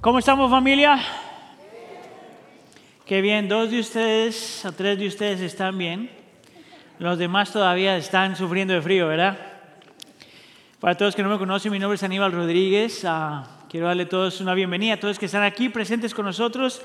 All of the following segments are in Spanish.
¿Cómo estamos familia? Qué bien, dos de ustedes o tres de ustedes están bien. Los demás todavía están sufriendo de frío, ¿verdad? Para todos que no me conocen, mi nombre es Aníbal Rodríguez. Ah, quiero darle a todos una bienvenida, a todos que están aquí presentes con nosotros,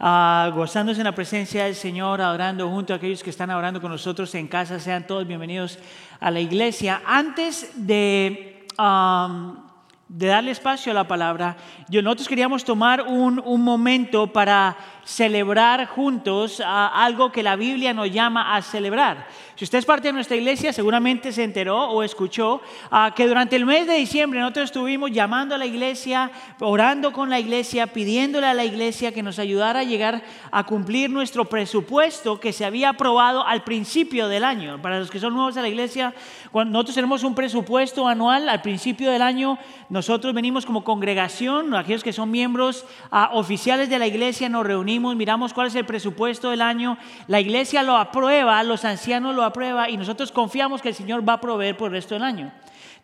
ah, gozándose en la presencia del Señor, adorando junto a aquellos que están adorando con nosotros en casa. Sean todos bienvenidos a la iglesia. Antes de... ah, de darle espacio a la palabra, nosotros queríamos tomar un, un momento para celebrar juntos algo que la Biblia nos llama a celebrar. Si usted es parte de nuestra iglesia, seguramente se enteró o escuchó ah, que durante el mes de diciembre nosotros estuvimos llamando a la iglesia, orando con la iglesia, pidiéndole a la iglesia que nos ayudara a llegar a cumplir nuestro presupuesto que se había aprobado al principio del año. Para los que son nuevos a la iglesia, cuando nosotros tenemos un presupuesto anual al principio del año, nosotros venimos como congregación, aquellos que son miembros ah, oficiales de la iglesia, nos reunimos, miramos cuál es el presupuesto del año, la iglesia lo aprueba, los ancianos lo aprueba y nosotros confiamos que el Señor va a proveer por el resto del año.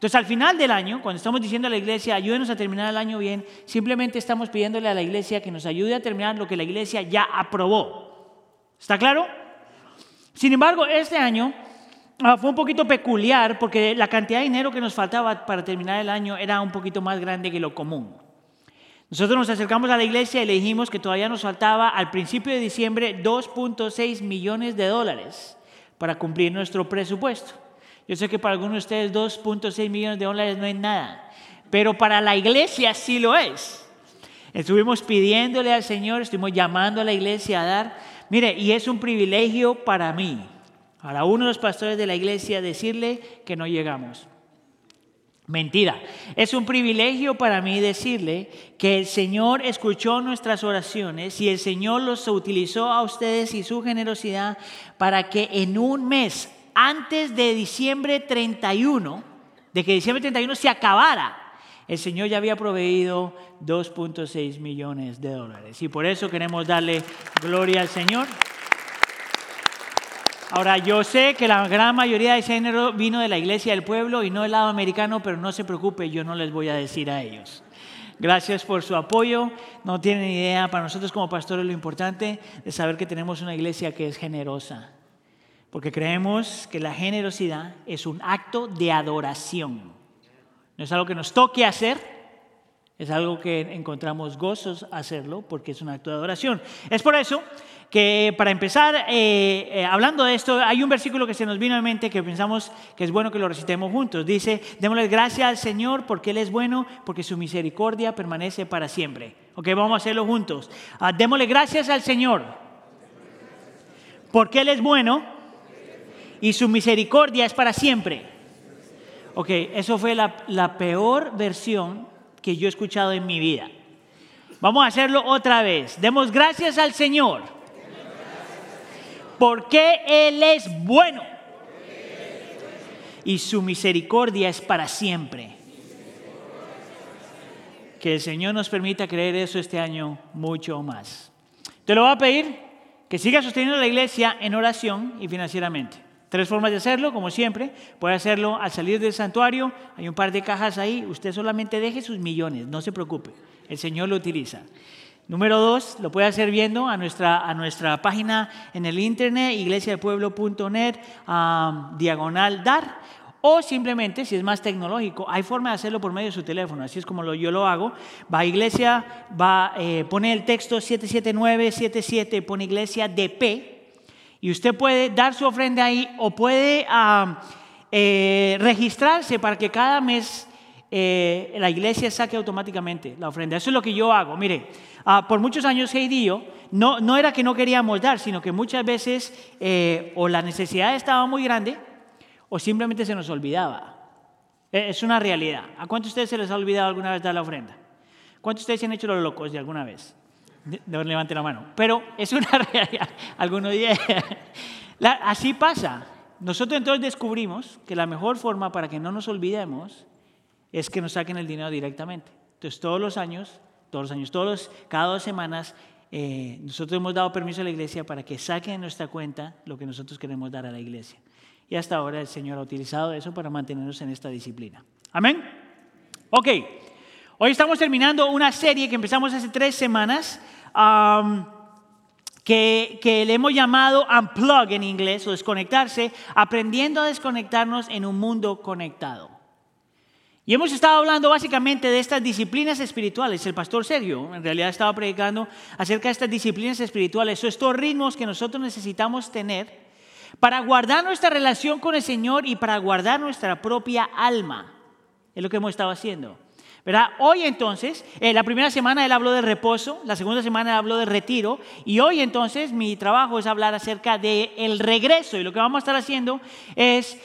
Entonces, al final del año, cuando estamos diciendo a la iglesia, ayúdenos a terminar el año bien, simplemente estamos pidiéndole a la iglesia que nos ayude a terminar lo que la iglesia ya aprobó. ¿Está claro? Sin embargo, este año ah, fue un poquito peculiar porque la cantidad de dinero que nos faltaba para terminar el año era un poquito más grande que lo común. Nosotros nos acercamos a la iglesia y le dijimos que todavía nos faltaba al principio de diciembre 2.6 millones de dólares para cumplir nuestro presupuesto. Yo sé que para algunos de ustedes 2.6 millones de dólares no es nada, pero para la iglesia sí lo es. Estuvimos pidiéndole al Señor, estuvimos llamando a la iglesia a dar. Mire, y es un privilegio para mí, para uno de los pastores de la iglesia, decirle que no llegamos. Mentira. Es un privilegio para mí decirle que el Señor escuchó nuestras oraciones y el Señor los utilizó a ustedes y su generosidad para que en un mes, antes de diciembre 31, de que diciembre 31 se acabara, el Señor ya había proveído 2.6 millones de dólares. Y por eso queremos darle gloria al Señor. Ahora, yo sé que la gran mayoría de ese género vino de la iglesia del pueblo y no del lado americano, pero no se preocupe, yo no les voy a decir a ellos. Gracias por su apoyo. No tienen idea, para nosotros como pastores lo importante es saber que tenemos una iglesia que es generosa, porque creemos que la generosidad es un acto de adoración. No es algo que nos toque hacer, es algo que encontramos gozos hacerlo porque es un acto de adoración. Es por eso que para empezar, eh, eh, hablando de esto, hay un versículo que se nos vino a mente que pensamos que es bueno que lo recitemos juntos. Dice, démosle gracias al Señor porque Él es bueno, porque su misericordia permanece para siempre. Ok, vamos a hacerlo juntos. Ah, démosle gracias al Señor porque Él es bueno y su misericordia es para siempre. Ok, eso fue la, la peor versión que yo he escuchado en mi vida. Vamos a hacerlo otra vez. Demos gracias al Señor porque Él es bueno. Y su misericordia es para siempre. Que el Señor nos permita creer eso este año mucho más. Te lo voy a pedir que sigas sosteniendo la iglesia en oración y financieramente. Tres formas de hacerlo, como siempre. Puede hacerlo al salir del santuario. Hay un par de cajas ahí. Usted solamente deje sus millones, no se preocupe. El Señor lo utiliza. Número dos, lo puede hacer viendo a nuestra, a nuestra página en el internet, iglesiapueblo.net, diagonal dar. O simplemente, si es más tecnológico, hay forma de hacerlo por medio de su teléfono. Así es como yo lo hago. Va a iglesia, va, eh, pone el texto 77977, pone iglesia DP. Y usted puede dar su ofrenda ahí o puede eh, registrarse para que cada mes eh, la iglesia saque automáticamente la ofrenda. Eso es lo que yo hago. Mire, ah, por muchos años Heidi y yo, no, no era que no queríamos dar, sino que muchas veces eh, o la necesidad estaba muy grande o simplemente se nos olvidaba. E, es una realidad. ¿A cuántos de ustedes se les ha olvidado alguna vez dar la ofrenda? ¿Cuántos de ustedes se han hecho los locos de alguna vez? De, levante la mano. Pero es una realidad. Algunos días. así pasa. Nosotros entonces descubrimos que la mejor forma para que no nos olvidemos es que nos saquen el dinero directamente. Entonces, todos los años, todos los años, todos cada dos semanas, eh, nosotros hemos dado permiso a la iglesia para que saquen en nuestra cuenta lo que nosotros queremos dar a la iglesia. Y hasta ahora el Señor ha utilizado eso para mantenernos en esta disciplina. Amén. Ok. Hoy estamos terminando una serie que empezamos hace tres semanas que, que, le hemos llamado Unplug en inglés o desconectarse, aprendiendo a desconectarnos en un mundo conectado. Y hemos estado hablando básicamente de estas disciplinas espirituales. El pastor Sergio en realidad estaba predicando acerca de estas disciplinas espirituales, o estos ritmos que nosotros necesitamos tener para guardar nuestra relación con el Señor y para guardar nuestra propia alma. Es lo que hemos estado haciendo. ¿verdad? Hoy entonces, eh, la primera semana él habló de reposo, la segunda semana él habló de retiro y hoy entonces mi trabajo es hablar acerca del el regreso y lo que vamos a estar haciendo es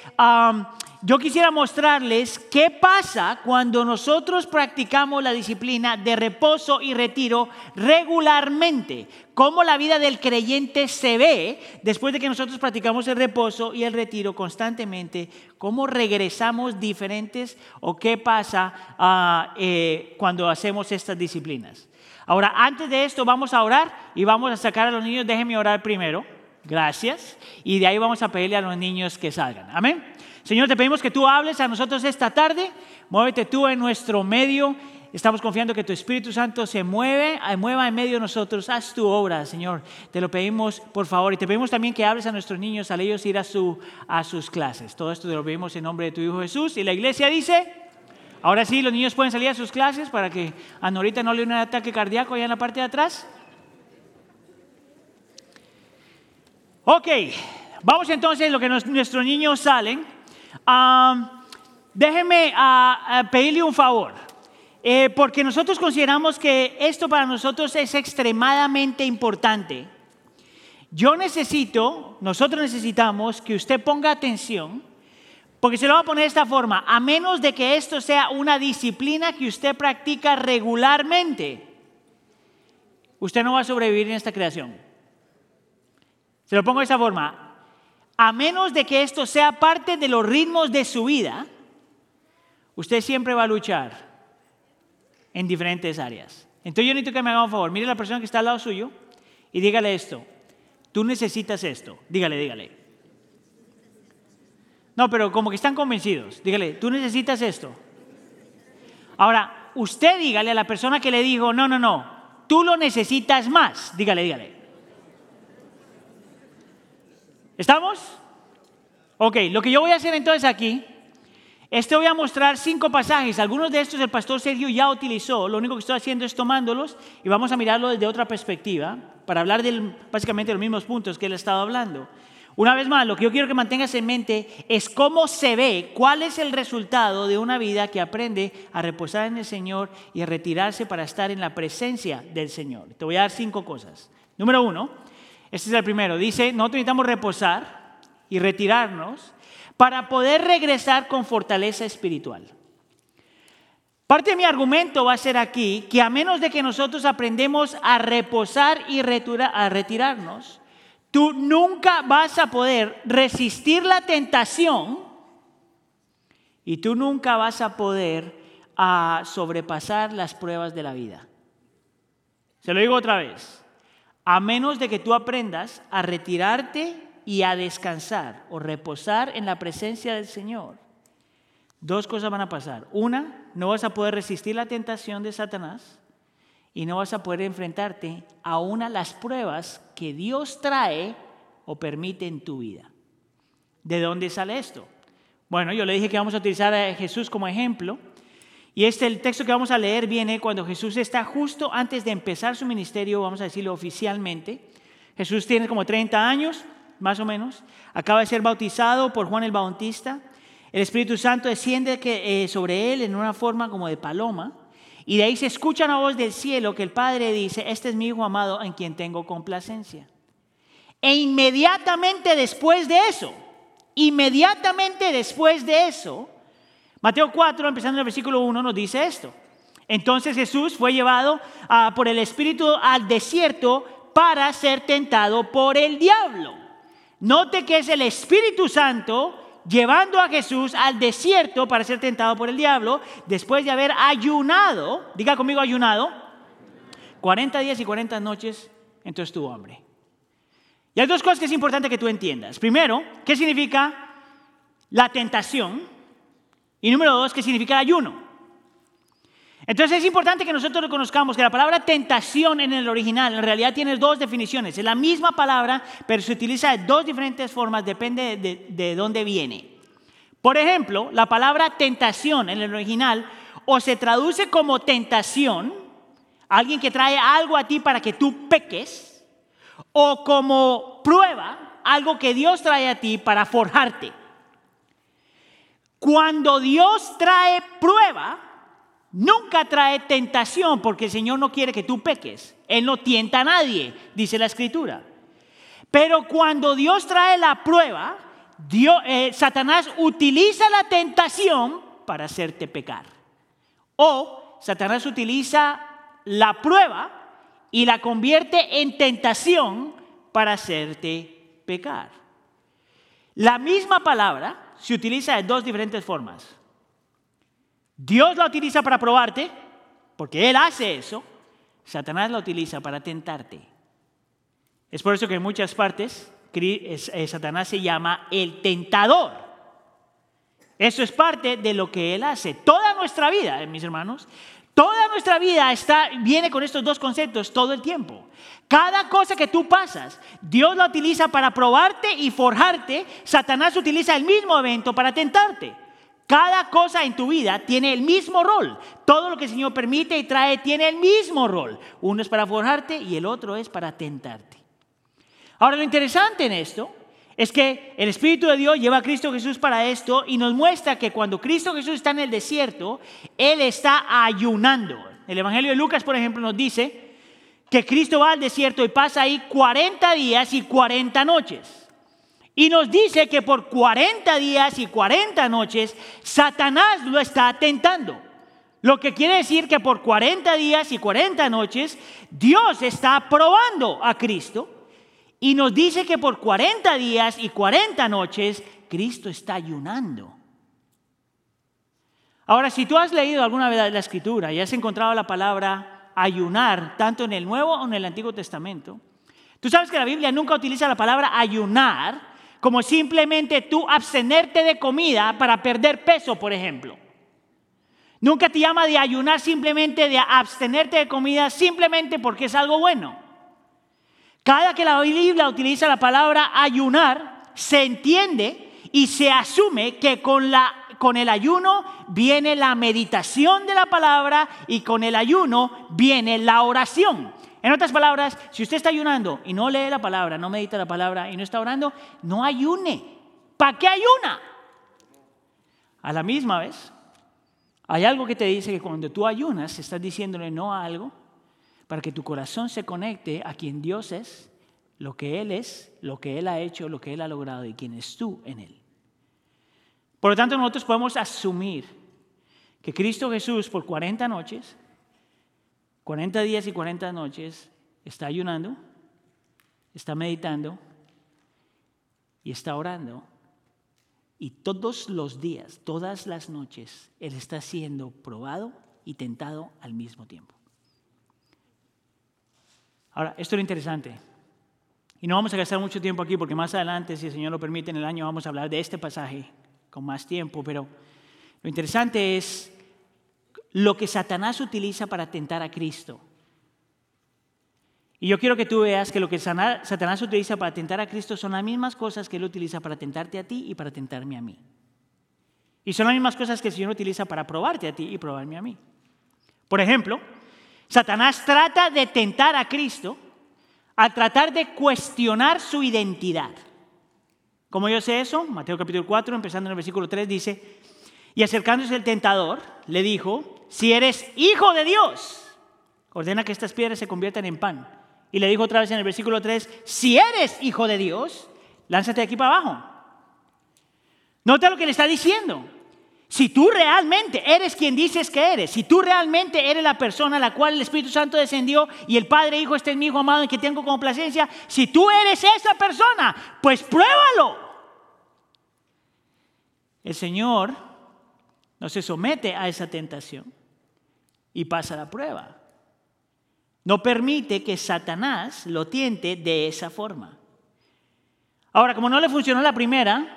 yo quisiera mostrarles qué pasa cuando nosotros practicamos la disciplina de reposo y retiro regularmente. Cómo la vida del creyente se ve después de que nosotros practicamos el reposo y el retiro constantemente. Cómo regresamos diferentes o qué pasa ah, eh, cuando hacemos estas disciplinas. Ahora, antes de esto vamos a orar y vamos a sacar a los niños. Déjenme orar primero. Gracias. Y de ahí vamos a pedirle a los niños que salgan. Amén. Señor, te pedimos que tú hables a nosotros esta tarde. Muévete tú en nuestro medio. Estamos confiando que tu Espíritu Santo se mueve, mueva en medio de nosotros. Haz tu obra, Señor. Te lo pedimos, por favor. Y te pedimos también que hables a nuestros niños al ellos ir a, su, a sus clases. Todo esto te lo pedimos en nombre de tu Hijo Jesús. Y la iglesia dice, ahora sí, los niños pueden salir a sus clases para que a Norita no le dé un ataque cardíaco allá en la parte de atrás. Ok, vamos entonces, lo que nuestros niños salen déjeme pedirle un favor, eh, porque nosotros consideramos que esto para nosotros es extremadamente importante. Yo necesito, nosotros necesitamos que usted ponga atención, porque se lo voy a poner de esta forma, a menos de que esto sea una disciplina que usted practica regularmente, usted no va a sobrevivir en esta creación. Se lo pongo de esta forma, a menos de que esto sea parte de los ritmos de su vida, usted siempre va a luchar en diferentes áreas. Entonces yo necesito que me haga un favor, mire a la persona que está al lado suyo y dígale esto, tú necesitas esto, dígale, dígale. No, pero como que están convencidos, dígale, tú necesitas esto. Ahora, usted dígale a la persona que le dijo, no, no, no, tú lo necesitas más, dígale, dígale. ¿Estamos? Ok, lo que yo voy a hacer entonces aquí es te voy a mostrar cinco pasajes. Algunos de estos el pastor Sergio ya utilizó. Lo único que estoy haciendo es tomándolos y vamos a mirarlo desde otra perspectiva para hablar del, básicamente de los mismos puntos que él ha estado hablando. Una vez más, lo que yo quiero que mantengas en mente es cómo se ve, cuál es el resultado de una vida que aprende a reposar en el Señor y a retirarse para estar en la presencia del Señor. Te voy a dar cinco cosas. Número uno, este es el primero. Dice, nosotros necesitamos reposar y retirarnos para poder regresar con fortaleza espiritual. Parte de mi argumento va a ser aquí que a menos de que nosotros aprendemos a reposar y a retirarnos, tú nunca vas a poder resistir la tentación y tú nunca vas a poder a sobrepasar las pruebas de la vida. Se lo digo otra vez a menos de que tú aprendas a retirarte y a descansar o reposar en la presencia del Señor. Dos cosas van a pasar. Una, no vas a poder resistir la tentación de Satanás y no vas a poder enfrentarte a una de las pruebas que Dios trae o permite en tu vida. ¿De dónde sale esto? Bueno, yo le dije que vamos a utilizar a Jesús como ejemplo. Y este, el texto que vamos a leer viene cuando Jesús está justo antes de empezar su ministerio, vamos a decirlo oficialmente. Jesús tiene como 30 años, más o menos. Acaba de ser bautizado por Juan el Bautista. El Espíritu Santo desciende eh, sobre él en una forma como de paloma. Y de ahí se escucha una voz del cielo que el Padre dice, este es mi Hijo amado en quien tengo complacencia. E inmediatamente después de eso, inmediatamente después de eso, Mateo 4, empezando en el versículo 1, nos dice esto. Entonces Jesús fue llevado ah, por el Espíritu al desierto para ser tentado por el diablo. Note que es el Espíritu Santo llevando a Jesús al desierto para ser tentado por el diablo, después de haber ayunado, diga conmigo ayunado, 40 días y 40 noches, entonces tuvo hambre. Y hay dos cosas que es importante que tú entiendas. Primero, ¿qué significa la tentación? Y número dos, ¿qué significa ayuno? Entonces es importante que nosotros reconozcamos que la palabra tentación en el original en realidad tiene dos definiciones. Es la misma palabra, pero se utiliza de dos diferentes formas, depende de, de dónde viene. Por ejemplo, la palabra tentación en el original o se traduce como tentación, alguien que trae algo a ti para que tú peques, o como prueba, algo que Dios trae a ti para forjarte. Cuando Dios trae prueba, nunca trae tentación porque el Señor no quiere que tú peques. Él no tienta a nadie, dice la Escritura. Pero cuando Dios trae la prueba, eh, Satanás utiliza la tentación para hacerte pecar. O Satanás utiliza la prueba y la convierte en tentación para hacerte pecar. La misma palabra se utiliza de dos diferentes formas. Dios la utiliza para probarte, porque Él hace eso. Satanás la utiliza para tentarte. Es por eso que en muchas partes eh, Satanás se llama el tentador. Eso es parte de lo que Él hace. Toda nuestra vida, eh, mis hermanos, toda nuestra vida está, viene con estos dos conceptos todo el tiempo. Cada cosa que tú pasas, Dios la utiliza para probarte y forjarte. Satanás utiliza el mismo evento para tentarte. Cada cosa en tu vida tiene el mismo rol. Todo lo que el Señor permite y trae tiene el mismo rol. Uno es para forjarte y el otro es para tentarte. Ahora lo interesante en esto es que el Espíritu de Dios lleva a Cristo Jesús para esto y nos muestra que cuando Cristo Jesús está en el desierto, Él está ayunando. El Evangelio de Lucas, por ejemplo, nos dice que Cristo va al desierto y pasa ahí 40 días y 40 noches. Y nos dice que por 40 días y 40 noches Satanás lo está tentando. Lo que quiere decir que por 40 días y 40 noches Dios está probando a Cristo. Y nos dice que por 40 días y 40 noches Cristo está ayunando. Ahora, si tú has leído alguna vez la escritura y has encontrado la palabra ayunar, tanto en el Nuevo o en el Antiguo Testamento, tú sabes que la Biblia nunca utiliza la palabra ayunar como simplemente tú abstenerte de comida para perder peso, por ejemplo. Nunca te llama de ayunar simplemente de abstenerte de comida simplemente porque es algo bueno. Cada que la Biblia utiliza la palabra ayunar, se entiende y se asume que con, la, con el ayuno viene la meditación de la palabra y con el ayuno viene la oración. En otras palabras, si usted está ayunando y no lee la palabra, no medita la palabra y no está orando, no ayune. ¿Para qué ayuna? A la misma vez, hay algo que te dice que cuando tú ayunas, estás diciéndole no a algo para que tu corazón se conecte a quien Dios es, lo que Él es, lo que Él ha hecho, lo que Él ha logrado y quién es tú en Él. Por lo tanto, nosotros podemos asumir que Cristo Jesús por 40 noches 40 días y 40 noches está ayunando, está meditando y está orando. Y todos los días, todas las noches, Él está siendo probado y tentado al mismo tiempo. Ahora, esto es lo interesante. Y no vamos a gastar mucho tiempo aquí porque más adelante, si el Señor lo permite, en el año vamos a hablar de este pasaje con más tiempo. Pero lo interesante es lo que Satanás utiliza para tentar a Cristo. Y yo quiero que tú veas que lo que Satanás utiliza para tentar a Cristo son las mismas cosas que Él utiliza para tentarte a ti y para tentarme a mí. Y son las mismas cosas que el Señor utiliza para probarte a ti y probarme a mí. Por ejemplo, Satanás trata de tentar a Cristo al tratar de cuestionar su identidad. ¿Cómo yo sé eso? Mateo capítulo 4, empezando en el versículo 3, dice, y acercándose el tentador, le dijo, si eres hijo de Dios, ordena que estas piedras se conviertan en pan. Y le dijo otra vez en el versículo 3, si eres hijo de Dios, lánzate de aquí para abajo. Nota lo que le está diciendo. Si tú realmente eres quien dices que eres, si tú realmente eres la persona a la cual el Espíritu Santo descendió y el Padre dijo, este es mi Hijo amado en que tengo complacencia, si tú eres esa persona, pues pruébalo. El Señor no se somete a esa tentación y pasa la prueba. No permite que Satanás lo tiente de esa forma. Ahora, como no le funcionó la primera,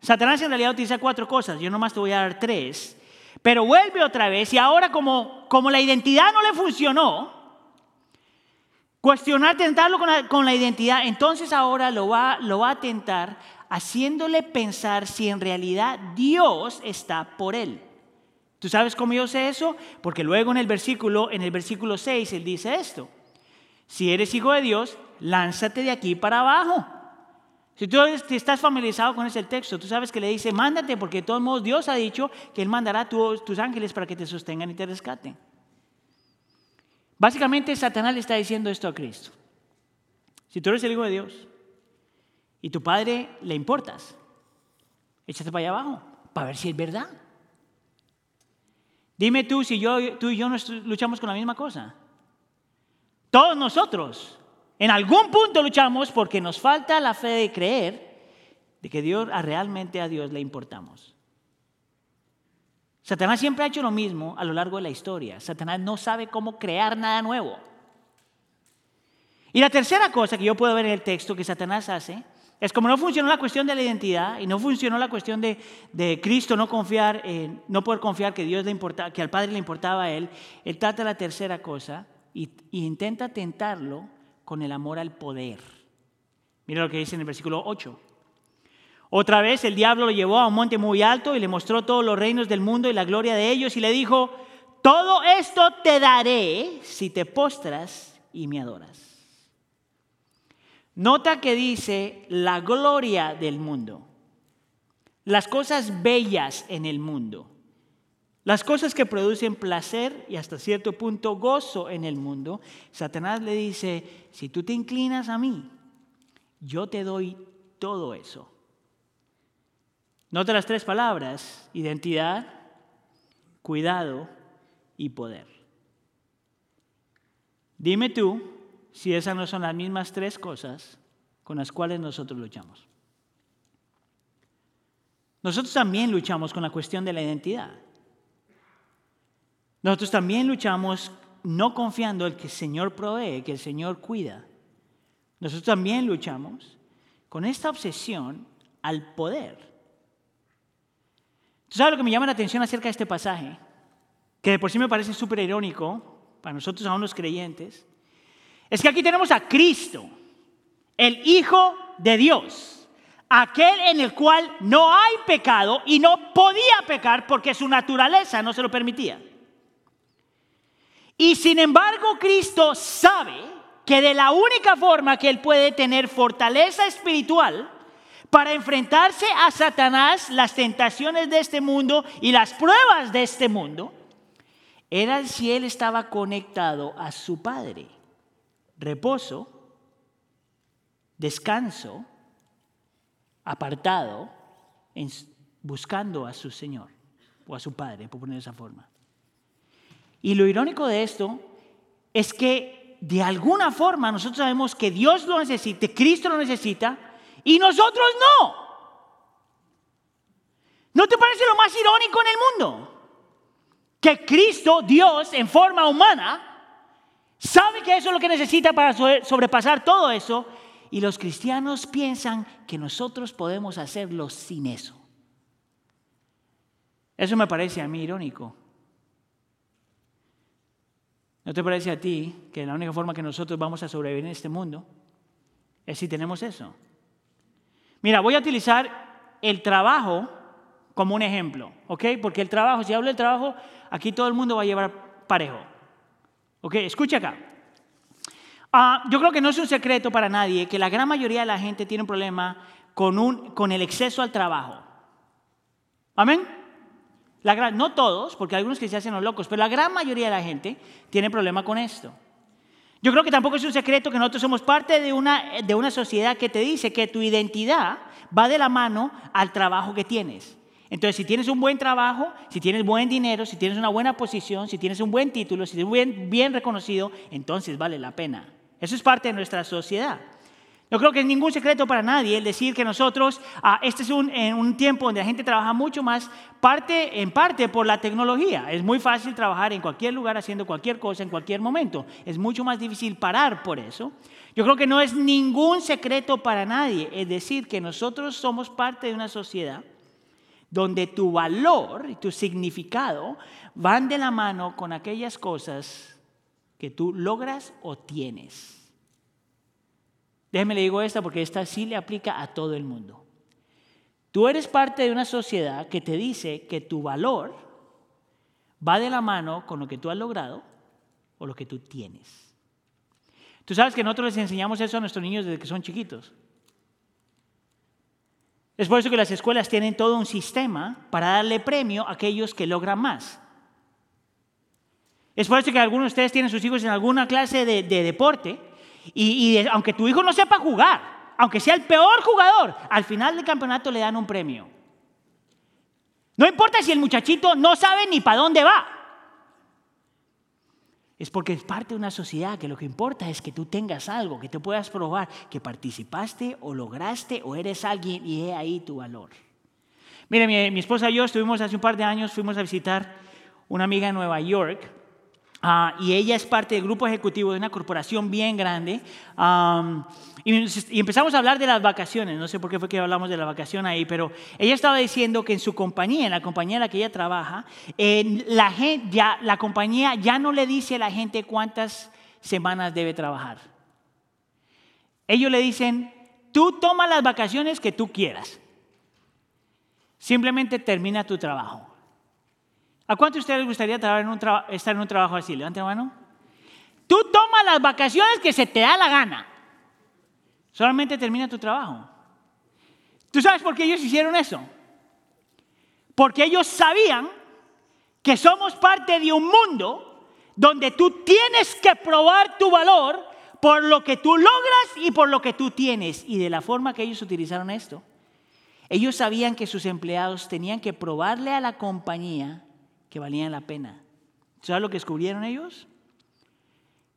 Satanás en realidad utiliza cuatro cosas. Yo nomás te voy a dar tres. Pero vuelve otra vez y ahora como, como la identidad no le funcionó, cuestionar, tentarlo con la, con la identidad, entonces ahora lo va, lo va a tentar haciéndole pensar si en realidad Dios está por él. ¿Tú sabes cómo yo sé eso? Porque luego en el versículo, en el versículo 6, él dice esto. Si eres hijo de Dios, lánzate de aquí para abajo. Si tú estás familiarizado con ese texto, tú sabes que le dice, mándate, porque de todos modos Dios ha dicho que Él mandará a tus ángeles para que te sostengan y te rescaten. Básicamente Satanás le está diciendo esto a Cristo. Si tú eres el hijo de Dios y tu padre le importas, échate para allá abajo, para ver si es verdad. Dime tú si yo, tú y yo luchamos con la misma cosa. Todos nosotros, en algún punto luchamos porque nos falta la fe de creer de que Dios, realmente a Dios le importamos. Satanás siempre ha hecho lo mismo a lo largo de la historia. Satanás no sabe cómo crear nada nuevo. Y la tercera cosa que yo puedo ver en el texto que Satanás hace es como no funcionó la cuestión de la identidad y no funcionó la cuestión de, Cristo no confiar, no poder confiar que Dios le importaba, que al Padre le importaba a él. Él trata la tercera cosa y, y intenta tentarlo con el amor al poder. Mira lo que dice en el versículo 8. Otra vez el diablo lo llevó a un monte muy alto y le mostró todos los reinos del mundo y la gloria de ellos y le dijo, todo esto te daré si te postras y me adoras. Nota que dice la gloria del mundo, las cosas bellas en el mundo, las cosas que producen placer y hasta cierto punto gozo en el mundo. Satanás le dice, si tú te inclinas a mí, yo te doy todo eso. Nota las tres palabras, identidad, cuidado y poder. Dime tú si esas no son las mismas tres cosas con las cuales nosotros luchamos. Nosotros también luchamos con la cuestión de la identidad. Nosotros también luchamos no confiando en que el Señor provee, que el Señor cuida. Nosotros también luchamos con esta obsesión al poder. ¿Tú sabes lo que me llama la atención acerca de este pasaje? Que de por sí me parece súper irónico para nosotros aún los creyentes. Es que aquí tenemos a Cristo, el Hijo de Dios, aquel en el cual no hay pecado y no podía pecar porque su naturaleza no se lo permitía. Y sin embargo Cristo sabe que de la única forma que él puede tener fortaleza espiritual para enfrentarse a Satanás, las tentaciones de este mundo y las pruebas de este mundo, era si él estaba conectado a su Padre reposo, descanso, apartado, buscando a su Señor o a su Padre, por poner esa forma. Y lo irónico de esto es que de alguna forma nosotros sabemos que Dios lo necesita, Cristo lo necesita, y nosotros no. ¿No te parece lo más irónico en el mundo? Que Cristo, Dios, en forma humana, Sabe que eso es lo que necesita para sobrepasar todo eso. Y los cristianos piensan que nosotros podemos hacerlo sin eso. Eso me parece a mí irónico. ¿No te parece a ti que la única forma que nosotros vamos a sobrevivir en este mundo es si tenemos eso? Mira, voy a utilizar el trabajo como un ejemplo, ¿ok? Porque el trabajo, si hablo del trabajo, aquí todo el mundo va a llevar parejo. Ok, escucha acá. Ah, yo creo que no es un secreto para nadie que la gran mayoría de la gente tiene un problema con, un, con el exceso al trabajo. ¿Amén? No todos, porque hay algunos que se hacen los locos, pero la gran mayoría de la gente tiene problema con esto. Yo creo que tampoco es un secreto que nosotros somos parte de una, de una sociedad que te dice que tu identidad va de la mano al trabajo que tienes. Entonces, si tienes un buen trabajo, si tienes buen dinero, si tienes una buena posición, si tienes un buen título, si eres bien reconocido, entonces vale la pena. Eso es parte de nuestra sociedad. No creo que es ningún secreto para nadie el decir que nosotros, ah, este es un, en un tiempo donde la gente trabaja mucho más, parte, en parte por la tecnología. Es muy fácil trabajar en cualquier lugar haciendo cualquier cosa en cualquier momento. Es mucho más difícil parar por eso. Yo creo que no es ningún secreto para nadie el decir que nosotros somos parte de una sociedad donde tu valor y tu significado van de la mano con aquellas cosas que tú logras o tienes. Déjeme le digo esta porque esta sí le aplica a todo el mundo. Tú eres parte de una sociedad que te dice que tu valor va de la mano con lo que tú has logrado o lo que tú tienes. Tú sabes que nosotros les enseñamos eso a nuestros niños desde que son chiquitos. Es por eso que las escuelas tienen todo un sistema para darle premio a aquellos que logran más. Es por eso que algunos de ustedes tienen sus hijos en alguna clase de, deporte y, aunque tu hijo no sepa jugar, aunque sea el peor jugador, al final del campeonato le dan un premio. No importa si el muchachito no sabe ni para dónde va. Es porque es parte de una sociedad que lo que importa es que tú tengas algo, que te puedas probar que participaste o lograste o eres alguien y he ahí tu valor. Mire, mi, mi esposa y yo estuvimos hace un par de años, fuimos a visitar una amiga en Nueva York Ah, y ella es parte del grupo ejecutivo de una corporación bien grande. y, empezamos a hablar de las vacaciones. No sé por qué fue que hablamos de la vacación ahí, pero ella estaba diciendo que en su compañía, en la compañía en la que ella trabaja, la, gente, ya, la compañía ya no le dice a la gente cuántas semanas debe trabajar. Ellos le dicen, tú toma las vacaciones que tú quieras. Simplemente termina tu trabajo. ¿A cuántos de ustedes les gustaría estar en un trabajo así? Levante la mano. Tú tomas las vacaciones que se te da la gana. Solamente termina tu trabajo. ¿Tú sabes por qué ellos hicieron eso? Porque ellos sabían que somos parte de un mundo donde tú tienes que probar tu valor por lo que tú logras y por lo que tú tienes. Y de la forma que ellos utilizaron esto, ellos sabían que sus empleados tenían que probarle a la compañía que valían la pena. ¿Sabes lo que descubrieron ellos?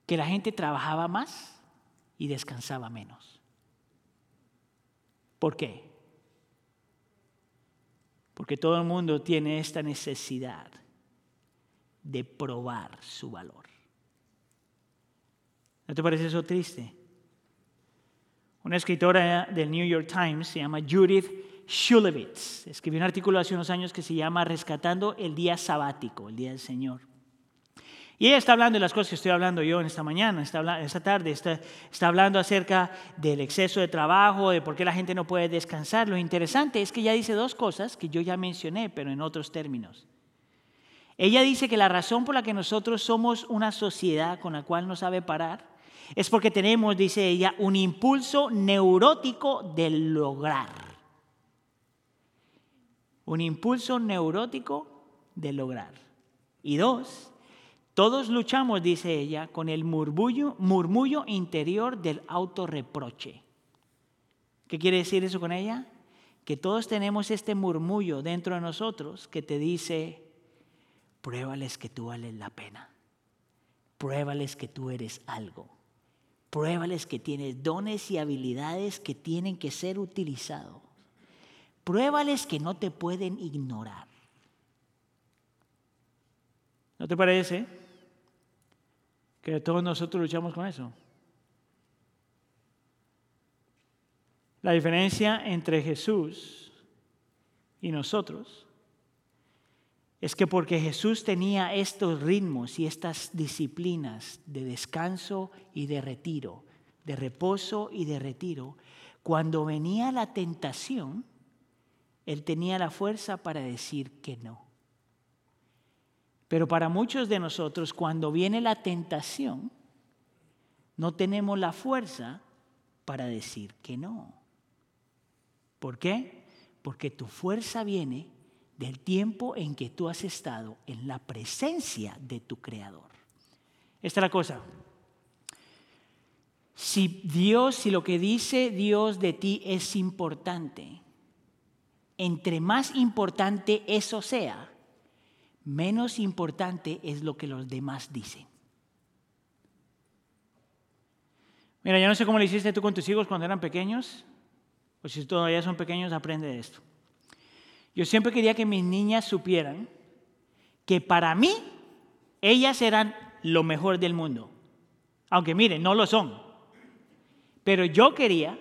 Que la gente trabajaba más y descansaba menos. ¿Por qué? Porque todo el mundo tiene esta necesidad de probar su valor. ¿No te parece eso triste? Una escritora del New York Times se llama Judith Shulevitz escribió un artículo hace unos años que se llama Rescatando el día sabático, el día del Señor. Y ella está hablando de las cosas que estoy hablando yo en esta mañana, esta, tarde, está, está hablando acerca del exceso de trabajo, de por qué la gente no puede descansar. Lo interesante es que ella dice dos cosas que yo ya mencioné, pero en otros términos. Ella dice que la razón por la que nosotros somos una sociedad con la cual no sabe parar es porque tenemos, dice ella, un impulso neurótico de lograr un impulso neurótico de lograr. Y dos, todos luchamos, dice ella, con el murmullo, interior del autorreproche. ¿Qué quiere decir eso con ella? Que todos tenemos este murmullo dentro de nosotros que te dice, pruébales que tú vales la pena, pruébales que tú eres algo, pruébales que tienes dones y habilidades que tienen que ser utilizados. Pruébales que no te pueden ignorar. ¿No te parece que todos nosotros luchamos con eso? La diferencia entre Jesús y nosotros es que porque Jesús tenía estos ritmos y estas disciplinas de descanso y de retiro, de reposo y de retiro, cuando venía la tentación, él tenía la fuerza para decir que no. Pero para muchos de nosotros, cuando viene la tentación, no tenemos la fuerza para decir que no. ¿Por qué? Porque tu fuerza viene del tiempo en que tú has estado en la presencia de tu Creador. Esta es la cosa. Si Dios, si lo que dice Dios de ti es importante, entre más importante eso sea, menos importante es lo que los demás dicen. Mira, yo no sé cómo le hiciste tú con tus hijos cuando eran pequeños, o si todavía son pequeños, aprende de esto. Yo siempre quería que mis niñas supieran que para mí ellas eran lo mejor del mundo. Aunque miren, no lo son. Pero yo quería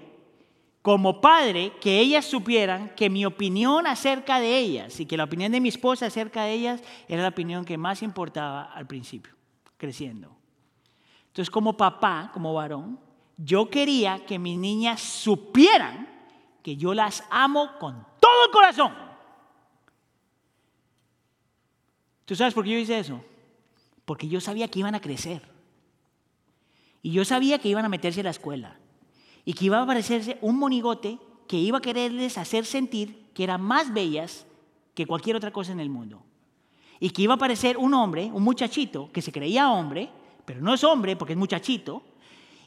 como padre, que ellas supieran que mi opinión acerca de ellas y que la opinión de mi esposa acerca de ellas era la opinión que más importaba al principio, creciendo. Entonces, como papá, como varón, yo quería que mis niñas supieran que yo las amo con todo el corazón. ¿Tú sabes por qué yo hice eso? Porque yo sabía que iban a crecer. Y yo sabía que iban a meterse a la escuela. Y que iba a aparecerse un monigote que iba a quererles hacer sentir que eran más bellas que cualquier otra cosa en el mundo. Y que iba a aparecer un hombre, un muchachito, que se creía hombre, pero no es hombre porque es muchachito,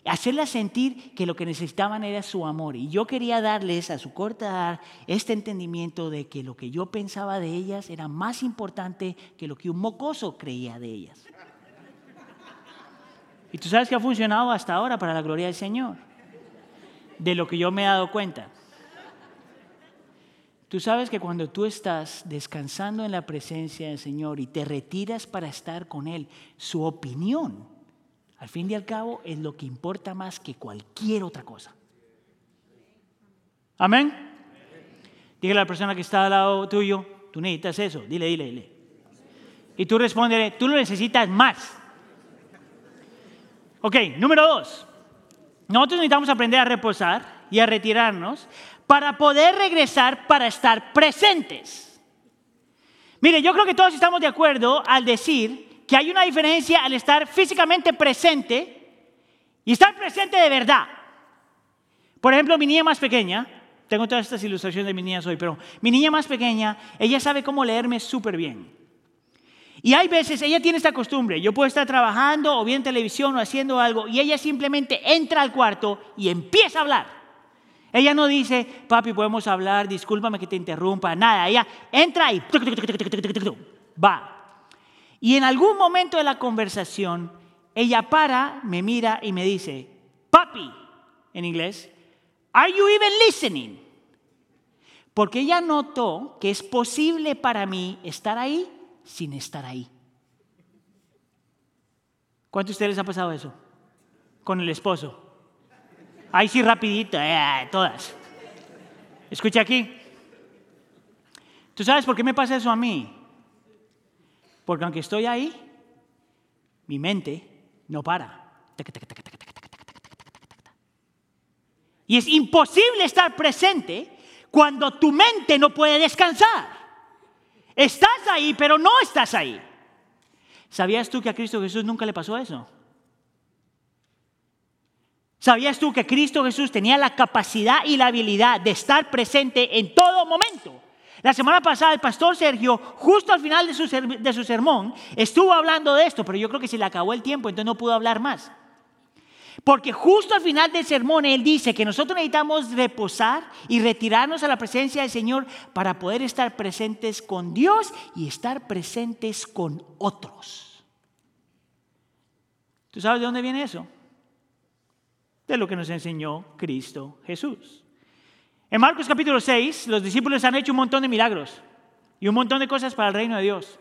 hacerlas sentir que lo que necesitaban era su amor. Y yo quería darles a su corta edad este entendimiento de que lo que yo pensaba de ellas era más importante que lo que un mocoso creía de ellas. Y tú sabes que ha funcionado hasta ahora para la gloria del Señor, de lo que yo me he dado cuenta. Tú sabes que cuando tú estás descansando en la presencia del Señor y te retiras para estar con Él, su opinión al fin y al cabo es lo que importa más que cualquier otra cosa. Amén. Dígale a la persona que está al lado tuyo, tú necesitas eso, dile, dile, dile. Y tú respóndele, tú lo necesitas más. Ok, número dos. Nosotros necesitamos aprender a reposar y a retirarnos para poder regresar para estar presentes. Mire, yo creo que todos estamos de acuerdo al decir que hay una diferencia al estar físicamente presente y estar presente de verdad. Por ejemplo, mi niña más pequeña, tengo todas estas ilustraciones de mi niña hoy, pero mi niña más pequeña, ella sabe cómo leerme súper bien. Y hay veces, ella tiene esta costumbre, yo puedo estar trabajando o viendo televisión o haciendo algo y ella simplemente entra al cuarto y empieza a hablar. Ella no dice, papi, podemos hablar, discúlpame que te interrumpa, nada. Ella entra y va. Y en algún momento de la conversación, ella para, me mira y me dice, papi, en inglés, ¿are you even listening? Porque ella notó que es posible para mí estar ahí sin estar ahí. ¿Cuántos de ustedes les ha pasado eso? Con el esposo. Ahí sí rapidito, eh, todas. Escucha aquí. ¿Tú sabes por qué me pasa eso a mí? Porque aunque estoy ahí, mi mente no para. Y es imposible estar presente cuando tu mente no puede descansar. Estás ahí, pero no estás ahí. ¿Sabías tú que a Cristo Jesús nunca le pasó eso? ¿Sabías tú que Cristo Jesús tenía la capacidad y la habilidad de estar presente en todo momento? La semana pasada el pastor Sergio, justo al final de su, sermón, estuvo hablando de esto, pero yo creo que se le acabó el tiempo, entonces no pudo hablar más. Porque justo al final del sermón Él dice que nosotros necesitamos reposar y retirarnos a la presencia del Señor para poder estar presentes con Dios y estar presentes con otros. ¿Tú sabes de dónde viene eso? De lo que nos enseñó Cristo Jesús. En Marcos capítulo 6, los discípulos han hecho un montón de milagros y un montón de cosas para el reino de Dios.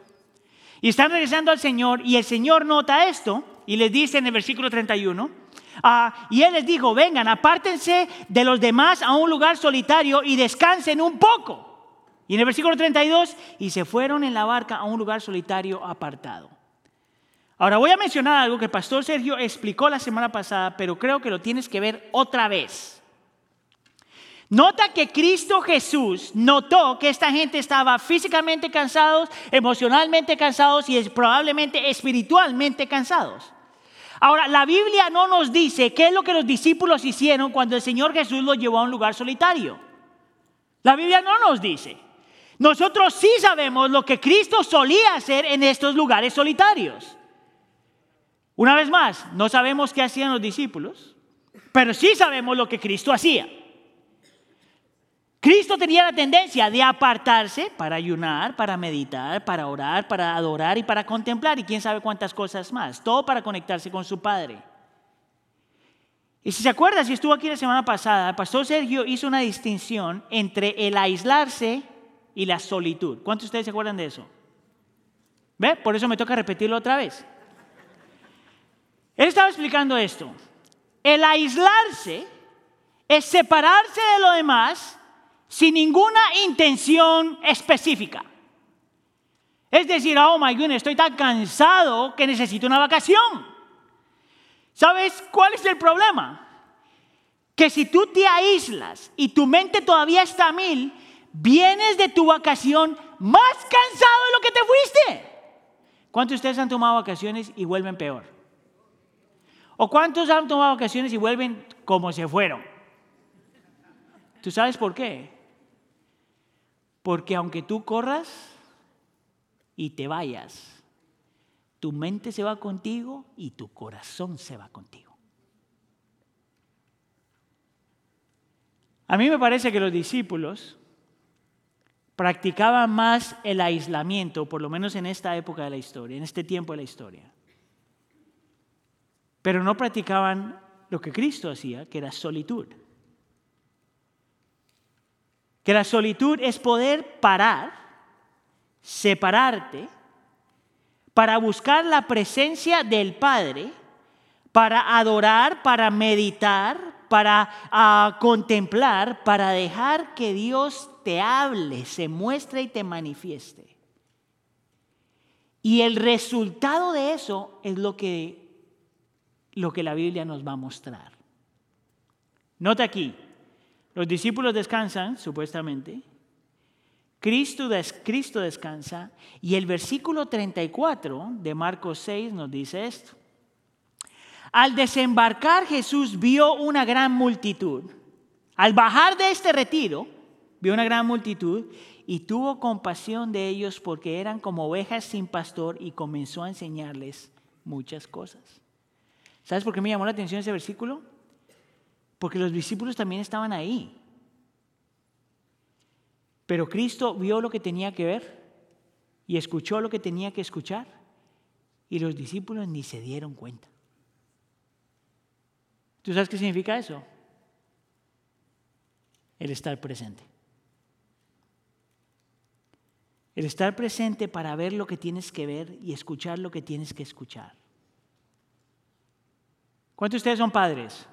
Y están regresando al Señor y el Señor nota esto y les dice en el versículo 31, ah, y Él les dijo, vengan, apártense de los demás a un lugar solitario y descansen un poco. Y en el versículo 32, y se fueron en la barca a un lugar solitario apartado. Ahora voy a mencionar algo que el pastor Sergio explicó la semana pasada, pero creo que lo tienes que ver otra vez. Nota que Cristo Jesús notó que esta gente estaba físicamente cansados, emocionalmente cansados y probablemente espiritualmente cansados. Ahora, la Biblia no nos dice qué es lo que los discípulos hicieron cuando el Señor Jesús los llevó a un lugar solitario. La Biblia no nos dice. Nosotros sí sabemos lo que Cristo solía hacer en estos lugares solitarios. Una vez más, no sabemos qué hacían los discípulos, pero sí sabemos lo que Cristo hacía. Cristo tenía la tendencia de apartarse para ayunar, para meditar, para orar, para adorar y para contemplar y quién sabe cuántas cosas más. Todo para conectarse con su Padre. Y si se acuerda, si estuvo aquí la semana pasada, el pastor Sergio hizo una distinción entre el aislarse y la solitud. ¿Cuántos de ustedes se acuerdan de eso? ¿Ve? Por eso me toca repetirlo otra vez. Él estaba explicando esto. El aislarse es separarse de lo demás sin ninguna intención específica. Es decir, oh my goodness, estoy tan cansado que necesito una vacación. ¿Sabes cuál es el problema? Que si tú te aíslas y tu mente todavía está a mil, vienes de tu vacación más cansado de lo que te fuiste. ¿Cuántos de ustedes han tomado vacaciones y vuelven peor? ¿O cuántos han tomado vacaciones y vuelven como se fueron? ¿Tú sabes por qué? Porque aunque tú corras, y te vayas, tu mente se va contigo y tu corazón se va contigo. A mí me parece que los discípulos practicaban más el aislamiento, por lo menos en esta época de la historia, en este tiempo de la historia. Pero no practicaban lo que Cristo hacía, que era solitud. Que la solitud es poder parar separarte para buscar la presencia del Padre, para adorar, para meditar, para ah, contemplar, para dejar que Dios te hable, se muestre y te manifieste. Y el resultado de eso es lo que, lo que la Biblia nos va a mostrar. Nota aquí, los discípulos descansan, supuestamente, Cristo, Cristo descansa y el versículo 34 de Marcos 6 nos dice esto. Al desembarcar Jesús vio una gran multitud. Al bajar de este retiro, vio una gran multitud y tuvo compasión de ellos porque eran como ovejas sin pastor y comenzó a enseñarles muchas cosas. ¿Sabes por qué me llamó la atención ese versículo? Porque los discípulos también estaban ahí. Pero Cristo vio lo que tenía que ver y escuchó lo que tenía que escuchar y los discípulos ni se dieron cuenta. ¿Tú sabes qué significa eso? El estar presente. El estar presente para ver lo que tienes que ver y escuchar lo que tienes que escuchar. ¿Cuántos de ustedes son padres?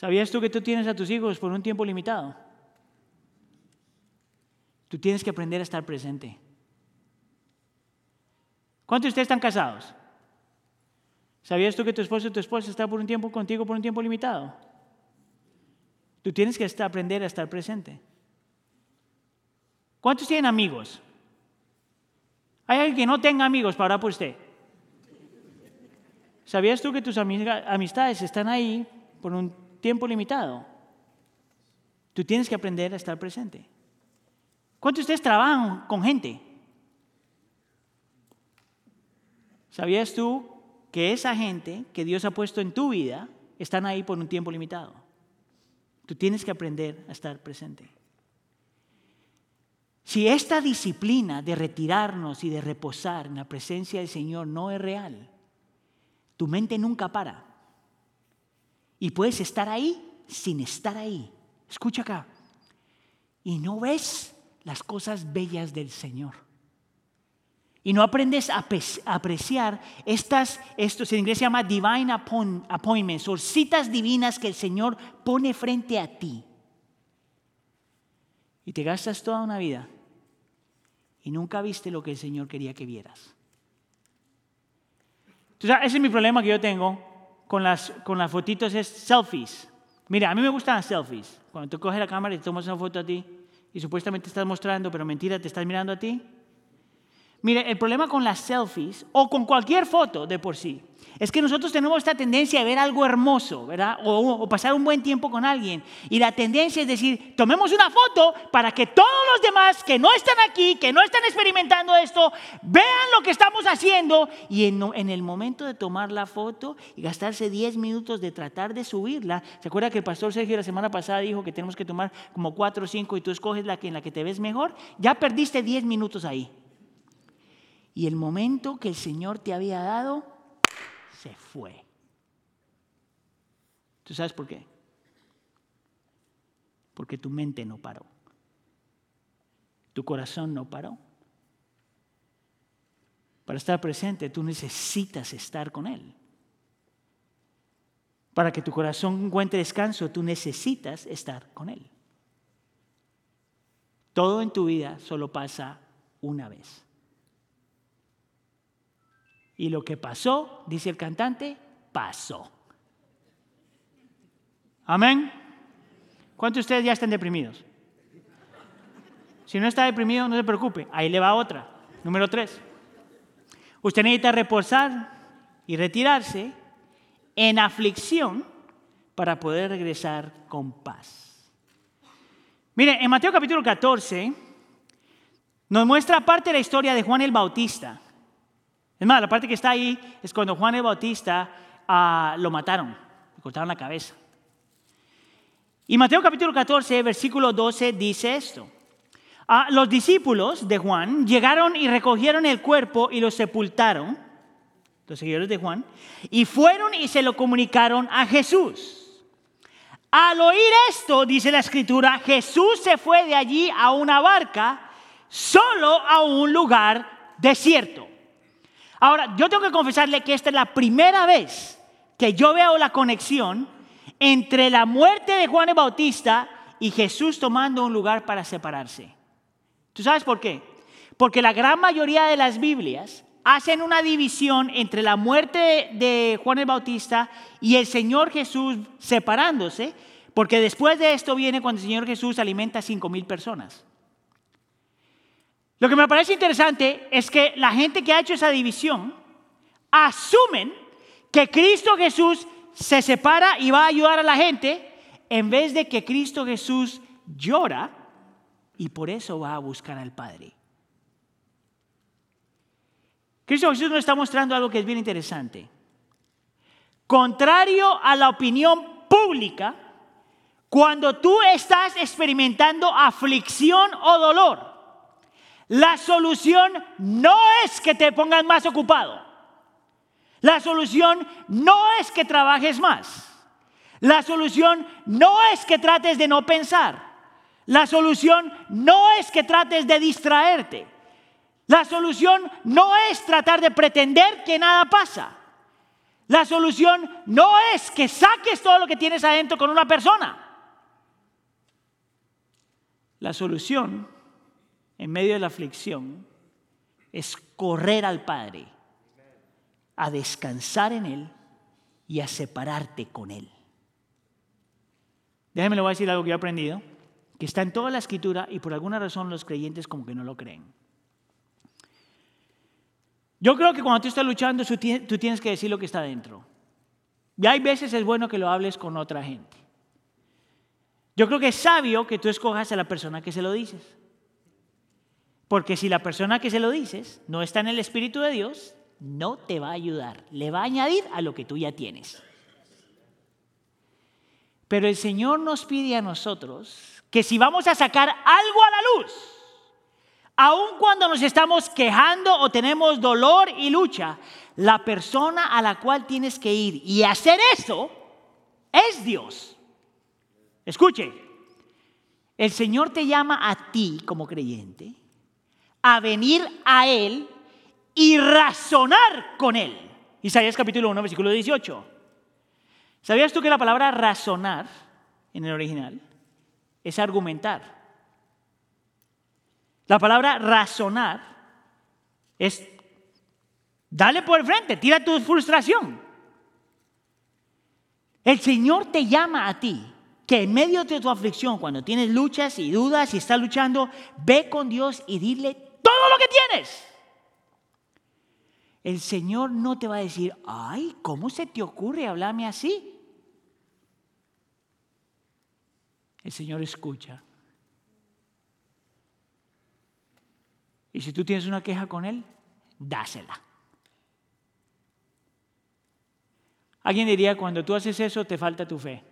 ¿Sabías tú que tú tienes a tus hijos por un tiempo limitado? Tú tienes que aprender a estar presente. ¿Cuántos de ustedes están casados? ¿Sabías tú que tu esposo o tu esposa está por un tiempo contigo por un tiempo limitado? Tú tienes que aprender a estar presente. ¿Cuántos tienen amigos? ¿Hay alguien que no tenga amigos para orar por usted? ¿Sabías tú que tus amistades están ahí por un tiempo limitado? Tú tienes que aprender a estar presente. ¿Cuántos de ustedes trabajan con gente? ¿Sabías tú que esa gente que Dios ha puesto en tu vida están ahí por un tiempo limitado? Tú tienes que aprender a estar presente. Si esta disciplina de retirarnos y de reposar en la presencia del Señor no es real, tu mente nunca para. Y puedes estar ahí sin estar ahí. Escucha acá. Y no ves las cosas bellas del Señor. Y no aprendes a apreciar estas, esto en inglés se llama divine appointments, o citas divinas que el Señor pone frente a ti. Y te gastas toda una vida y nunca viste lo que el Señor quería que vieras. Entonces, ese es mi problema que yo tengo con las, con las fotitos, es selfies. Mira, a mí me gustan las selfies. Cuando tú coges la cámara y tomas una foto a ti, y supuestamente estás mostrando, pero mentira, te estás mirando a ti. Mire, el problema con las selfies o con cualquier foto de por sí es que nosotros tenemos esta tendencia a ver algo hermoso, ¿verdad? O, pasar un buen tiempo con alguien. Y la tendencia es decir, tomemos una foto para que todos los demás que no están aquí, que no están experimentando esto, vean lo que estamos haciendo. Y en, el momento de tomar la foto y gastarse 10 minutos de tratar de subirla, ¿se acuerda que el pastor Sergio la semana pasada dijo que tenemos que tomar como 4 o 5 y tú escoges la que, en la que te ves mejor? Ya perdiste 10 minutos ahí. Y el momento que el Señor te había dado, se fue. ¿Tú sabes por qué? Porque tu mente no paró. Tu corazón no paró. Para estar presente tú necesitas estar con Él. Para que tu corazón encuentre descanso, tú necesitas estar con Él. Todo en tu vida solo pasa una vez. Y lo que pasó, dice el cantante, pasó. Amén. ¿Cuántos de ustedes ya están deprimidos? Si no está deprimido, no se preocupe. Ahí le va otra. Número tres. Usted necesita reposar y retirarse en aflicción para poder regresar con paz. Mire, en Mateo capítulo 14 nos muestra parte de la historia de Juan el Bautista. Es más, la parte que está ahí es cuando Juan el Bautista ah, lo mataron, le cortaron la cabeza. Y Mateo capítulo 14, versículo 12 dice esto. Ah, los discípulos de Juan llegaron y recogieron el cuerpo y lo sepultaron, los seguidores de Juan, y fueron y se lo comunicaron a Jesús. Al oír esto, dice la escritura, Jesús se fue de allí a una barca, solo a un lugar desierto. Ahora, yo tengo que confesarle que esta es la primera vez que yo veo la conexión entre la muerte de Juan el Bautista y Jesús tomando un lugar para separarse. ¿Tú sabes por qué? Porque la gran mayoría de las Biblias hacen una división entre la muerte de Juan el Bautista y el Señor Jesús separándose, porque después de esto viene cuando el Señor Jesús alimenta a cinco mil personas. Lo que me parece interesante es que la gente que ha hecho esa división asumen que Cristo Jesús se separa y va a ayudar a la gente en vez de que Cristo Jesús llora y por eso va a buscar al Padre. Cristo Jesús nos está mostrando algo que es bien interesante. Contrario a la opinión pública, cuando tú estás experimentando aflicción o dolor, la solución no es que te pongas más ocupado. La solución no es que trabajes más. La solución no es que trates de no pensar. La solución no es que trates de distraerte. La solución no es tratar de pretender que nada pasa. La solución no es que saques todo lo que tienes adentro con una persona. La solución en medio de la aflicción es correr al Padre, a descansar en Él y a separarte con Él. Déjeme le voy a decir algo que he aprendido, que está en toda la escritura y por alguna razón los creyentes como que no lo creen. Yo creo que cuando tú estás luchando, tú tienes que decir lo que está dentro. Y hay veces es bueno que lo hables con otra gente. Yo creo que es sabio que tú escojas a la persona que se lo dices. Porque si la persona que se lo dices no está en el Espíritu de Dios, no te va a ayudar. Le va a añadir a lo que tú ya tienes. Pero el Señor nos pide a nosotros que si vamos a sacar algo a la luz, aun cuando nos estamos quejando o tenemos dolor y lucha, la persona a la cual tienes que ir y hacer eso es Dios. Escuche, el Señor te llama a ti como creyente a venir a Él y razonar con Él. Isaías capítulo 1, versículo 18. ¿Sabías tú que la palabra razonar en el original es argumentar? La palabra razonar es dale por el frente, tira tu frustración. El Señor te llama a ti que en medio de tu aflicción, cuando tienes luchas y dudas y estás luchando, ve con Dios y dile todo lo que tienes. El Señor no te va a decir, ay, ¿cómo se te ocurre hablarme así? El Señor escucha Y si tú tienes una queja con Él, dásela. Alguien diría, cuando tú haces eso, te falta tu fe.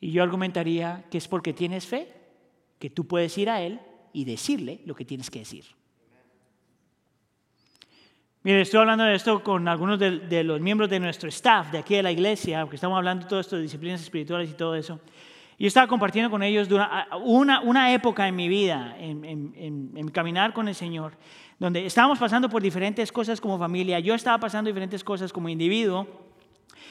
Y yo argumentaría que es porque tienes fe, que tú puedes ir a Él y decirle lo que tienes que decir. Mire, estoy hablando de esto con algunos de, los miembros de nuestro staff de aquí de la iglesia, porque estamos hablando de todo esto de disciplinas espirituales y todo eso. Yo estaba compartiendo con ellos una, una época en mi vida, en, en, en, caminar con el Señor, donde estábamos pasando por diferentes cosas como familia, yo estaba pasando diferentes cosas como individuo,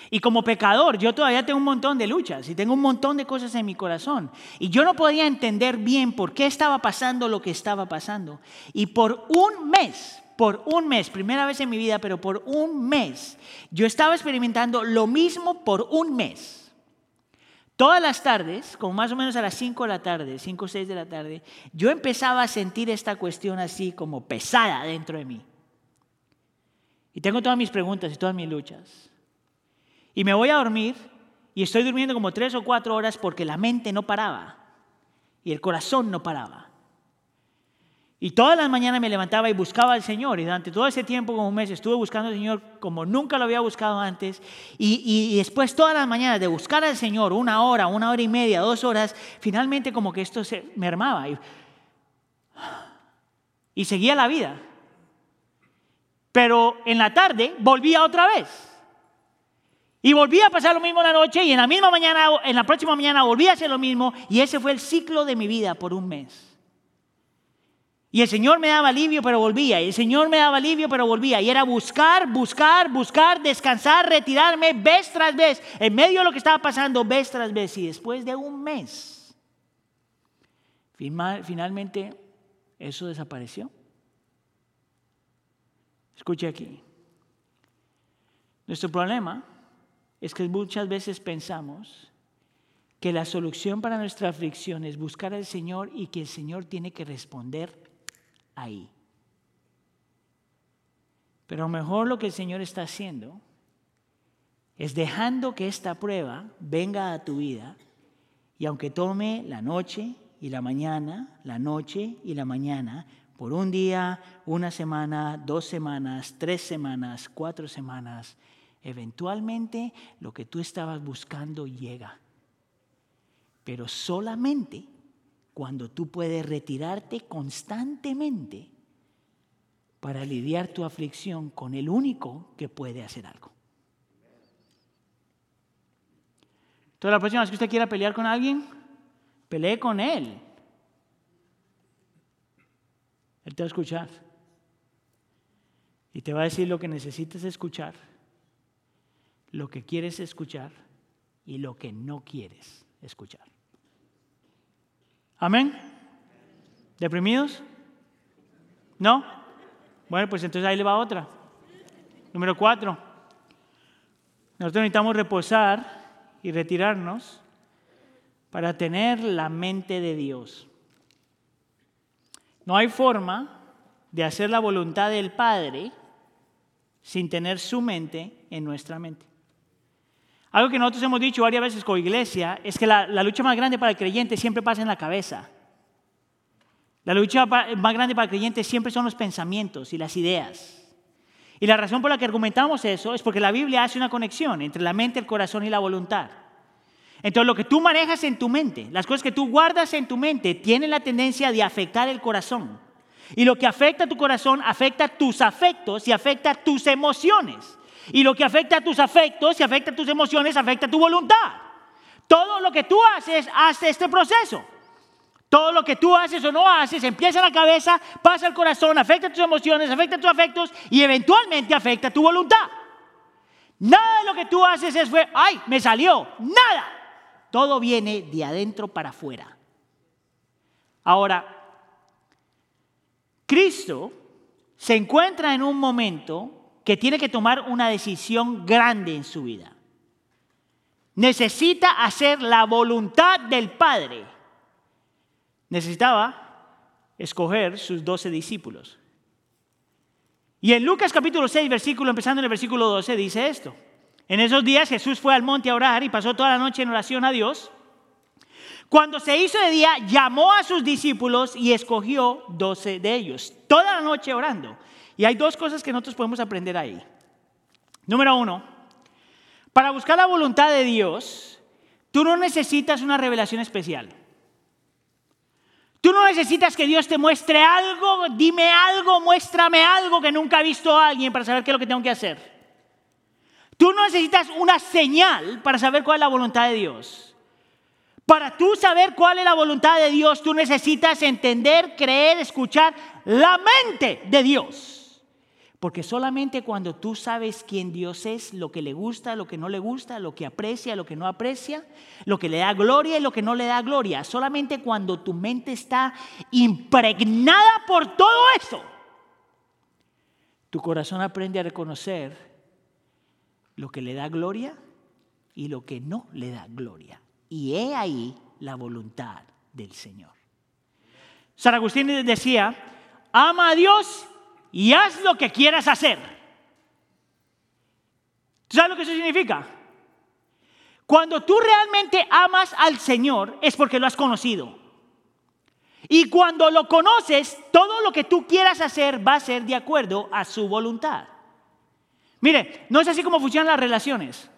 Y como pecador, yo todavía tengo un montón de luchas y tengo un montón de cosas en mi corazón. Y yo no podía entender bien por qué estaba pasando lo que estaba pasando. Y por un mes, por un mes, primera vez en mi vida, pero por un mes, yo estaba experimentando lo mismo por un mes. Todas las tardes, como más o menos a las 5 de la tarde, 5 o 6 de la tarde, yo empezaba a sentir esta cuestión así como pesada dentro de mí. Y tengo todas mis preguntas y todas mis luchas. Y me voy a dormir y estoy durmiendo como tres o cuatro horas porque la mente no paraba y el corazón no paraba. Y todas las mañanas me levantaba y buscaba al Señor. Y durante todo ese tiempo, como un mes, estuve buscando al Señor como nunca lo había buscado antes. Y, y, después, todas las mañanas, de buscar al Señor, una hora, una hora y media, dos horas, finalmente como que esto se mermaba. Y, y seguía la vida. Pero en la tarde volvía otra vez. Y volvía a pasar lo mismo la noche y en la misma mañana, en la próxima mañana volvía a hacer lo mismo y ese fue el ciclo de mi vida por un mes. Y el Señor me daba alivio, pero volvía. Y el Señor me daba alivio, pero volvía. Y era buscar, buscar, buscar, descansar, retirarme vez tras vez. En medio de lo que estaba pasando, vez tras vez. Y después de un mes, finalmente eso desapareció. Escuche aquí. Nuestro problema es que muchas veces pensamos que la solución para nuestra aflicción es buscar al Señor y que el Señor tiene que responder ahí. Pero a lo mejor lo que el Señor está haciendo es dejando que esta prueba venga a tu vida y aunque tome la noche y la mañana, la noche y la mañana, por un día, una semana, dos semanas, tres semanas, cuatro semanas, eventualmente lo que tú estabas buscando llega. Pero solamente cuando tú puedes retirarte constantemente para lidiar tu aflicción con el único que puede hacer algo. Entonces la próxima vez que usted quiera pelear con alguien, pelee con él. Él te va a escuchar. Y te va a decir lo que necesitas escuchar lo que quieres escuchar y lo que no quieres escuchar. Amén. ¿Deprimidos? ¿No? Bueno, pues entonces ahí le va otra. Número cuatro. Nosotros necesitamos reposar y retirarnos para tener la mente de Dios. No hay forma de hacer la voluntad del Padre sin tener su mente en nuestra mente. Algo que nosotros hemos dicho varias veces con iglesia es que la, lucha más grande para el creyente siempre pasa en la cabeza. La lucha más grande para el creyente siempre son los pensamientos y las ideas. Y la razón por la que argumentamos eso es porque la Biblia hace una conexión entre la mente, el corazón y la voluntad. Entonces lo que tú manejas en tu mente, las cosas que tú guardas en tu mente, tienen la tendencia de afectar el corazón. Y lo que afecta a tu corazón afecta tus afectos y afecta tus emociones. Y lo que afecta a tus afectos y afecta a tus emociones, afecta a tu voluntad. Todo lo que tú haces hace este proceso. Todo lo que tú haces o no haces empieza en la cabeza, pasa al corazón, afecta tus emociones, afecta tus afectos y eventualmente afecta tu voluntad. Nada de lo que tú haces es fue, ay, me salió. Nada. Todo viene de adentro para afuera. Ahora, Cristo se encuentra en un momento que tiene que tomar una decisión grande en su vida. Necesita hacer la voluntad del Padre. Necesitaba escoger sus doce discípulos. Y en Lucas capítulo 6, versículo, empezando en el versículo 12, dice esto. En esos días Jesús fue al monte a orar y pasó toda la noche en oración a Dios. Cuando se hizo de día, llamó a sus discípulos y escogió doce de ellos, toda la noche orando. Y hay dos cosas que nosotros podemos aprender ahí. Número uno, para buscar la voluntad de Dios, tú no necesitas una revelación especial. Tú no necesitas que Dios te muestre algo, dime algo, muéstrame algo que nunca ha visto a alguien para saber qué es lo que tengo que hacer. Tú no necesitas una señal para saber cuál es la voluntad de Dios. Para tú saber cuál es la voluntad de Dios, tú necesitas entender, creer, escuchar la mente de Dios. Porque solamente cuando tú sabes quién Dios es, lo que le gusta, lo que no le gusta, lo que aprecia, lo que no aprecia, lo que le da gloria y lo que no le da gloria, solamente cuando tu mente está impregnada por todo eso, tu corazón aprende a reconocer lo que le da gloria y lo que no le da gloria. Y he ahí la voluntad del Señor. San Agustín decía, ama a Dios y haz lo que quieras hacer. sabes lo que eso significa? Cuando tú realmente amas al Señor es porque lo has conocido. Y cuando lo conoces, todo lo que tú quieras hacer va a ser de acuerdo a su voluntad. Mire, no es así como funcionan las relaciones.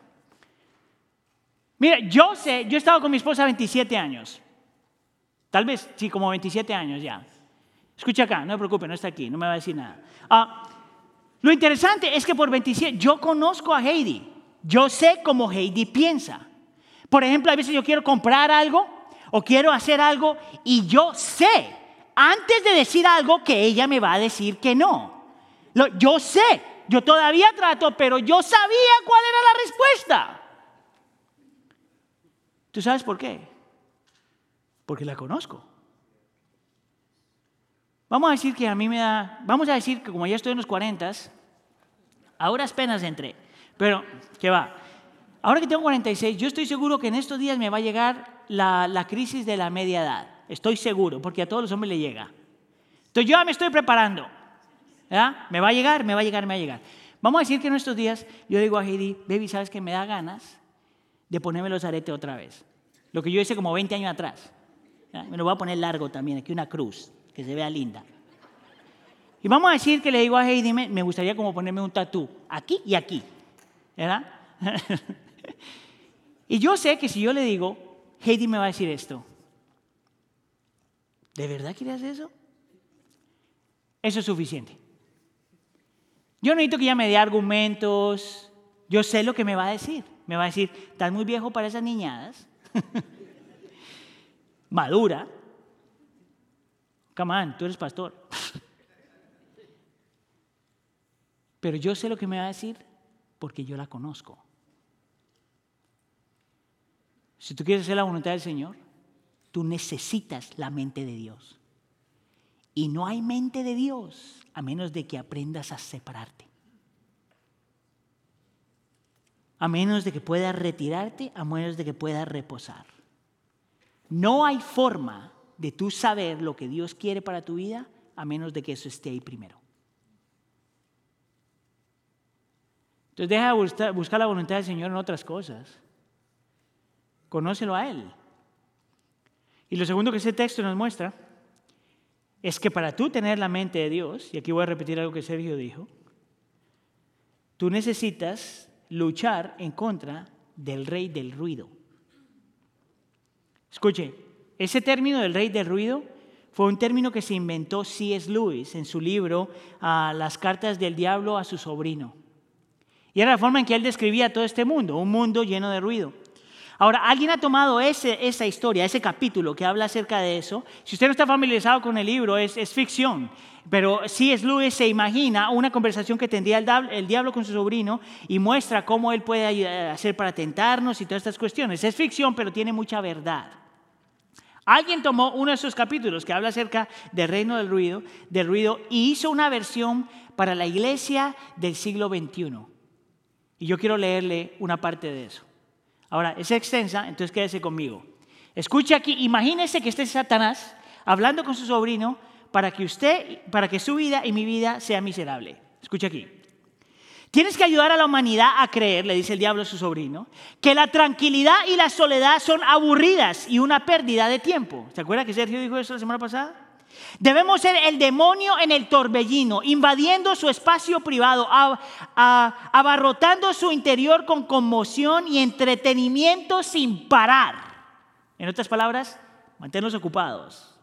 Mire, yo sé, yo he estado con mi esposa 27 años. Tal vez, sí, como 27 años ya. Escucha acá, no me preocupe, no está aquí, no me va a decir nada. Ah, lo interesante es que por 27, yo conozco a Heidi. Yo sé cómo Heidi piensa. Por ejemplo, a veces yo quiero comprar algo o quiero hacer algo y yo sé, antes de decir algo, que ella me va a decir que no. Yo sé, yo todavía trato, pero yo sabía cuál era la respuesta. ¿Tú sabes por qué? Porque la conozco. Vamos a decir que a mí me da, vamos a decir que como ya estoy en los 40, ahora apenas entré, pero ¿qué va? Ahora que tengo 46, yo estoy seguro que en estos días me va a llegar la, la crisis de la media edad. Estoy seguro, porque a todos los hombres le llega. Entonces yo ya me estoy preparando. ¿Ya? Me va a llegar, me va a llegar, me va a llegar. Vamos a decir que en estos días yo digo a Heidi, baby, ¿sabes que me da ganas de ponerme los aretes otra vez? Lo que yo hice como 20 años atrás. Me lo voy a poner largo también, aquí una cruz que se vea linda. Y vamos a decir que le digo a Heidi, me, gustaría como ponerme un tatú, aquí y aquí, ¿verdad? y yo sé que si yo le digo, Heidi me va a decir esto. ¿De verdad quieres eso? Eso es suficiente. Yo no necesito que ella me dé argumentos. Yo sé lo que me va a decir. Me va a decir, estás muy viejo para esas niñadas. Madura. Come tú eres pastor. Pero yo sé lo que me va a decir porque yo la conozco. Si tú quieres hacer la voluntad del Señor, tú necesitas la mente de Dios. Y no hay mente de Dios a menos de que aprendas a separarte. A menos de que puedas retirarte, a menos de que puedas reposar. No hay forma de tú saber lo que Dios quiere para tu vida a menos de que eso esté ahí primero. Entonces deja de buscar, la voluntad del Señor en otras cosas. Conócelo a Él. Y lo segundo que ese texto nos muestra es que para tú tener la mente de Dios, y aquí voy a repetir algo que Sergio dijo, tú necesitas luchar en contra del rey del ruido. Escuche, ese término del rey del ruido fue un término que se inventó C.S. Lewis en su libro Las cartas del diablo a su sobrino. Y era la forma en que él describía todo este mundo, un mundo lleno de ruido. Ahora, alguien ha tomado esa historia, ese capítulo que habla acerca de eso. Si usted no está familiarizado con el libro, es, ficción. Pero C.S. Lewis se imagina una conversación que tendría el, el diablo con su sobrino y muestra cómo él puede hacer para tentarnos y todas estas cuestiones. Es ficción, pero tiene mucha verdad. Alguien tomó uno de esos capítulos que habla acerca del reino del ruido, del ruido y hizo una versión para la iglesia del siglo XXI. Y yo quiero leerle una parte de eso. Ahora, es extensa, entonces quédese conmigo. Escuche aquí, imagínese que este es Satanás hablando con su sobrino para que usted, para que su vida y mi vida sea miserable. Escuche aquí. Tienes que ayudar a la humanidad a creer, le dice el diablo a su sobrino, que la tranquilidad y la soledad son aburridas y una pérdida de tiempo. ¿Se acuerda que Sergio dijo eso la semana pasada? Debemos ser el demonio en el torbellino, invadiendo su espacio privado, abarrotando su interior con conmoción y entretenimiento sin parar. En otras palabras, mantenernos ocupados.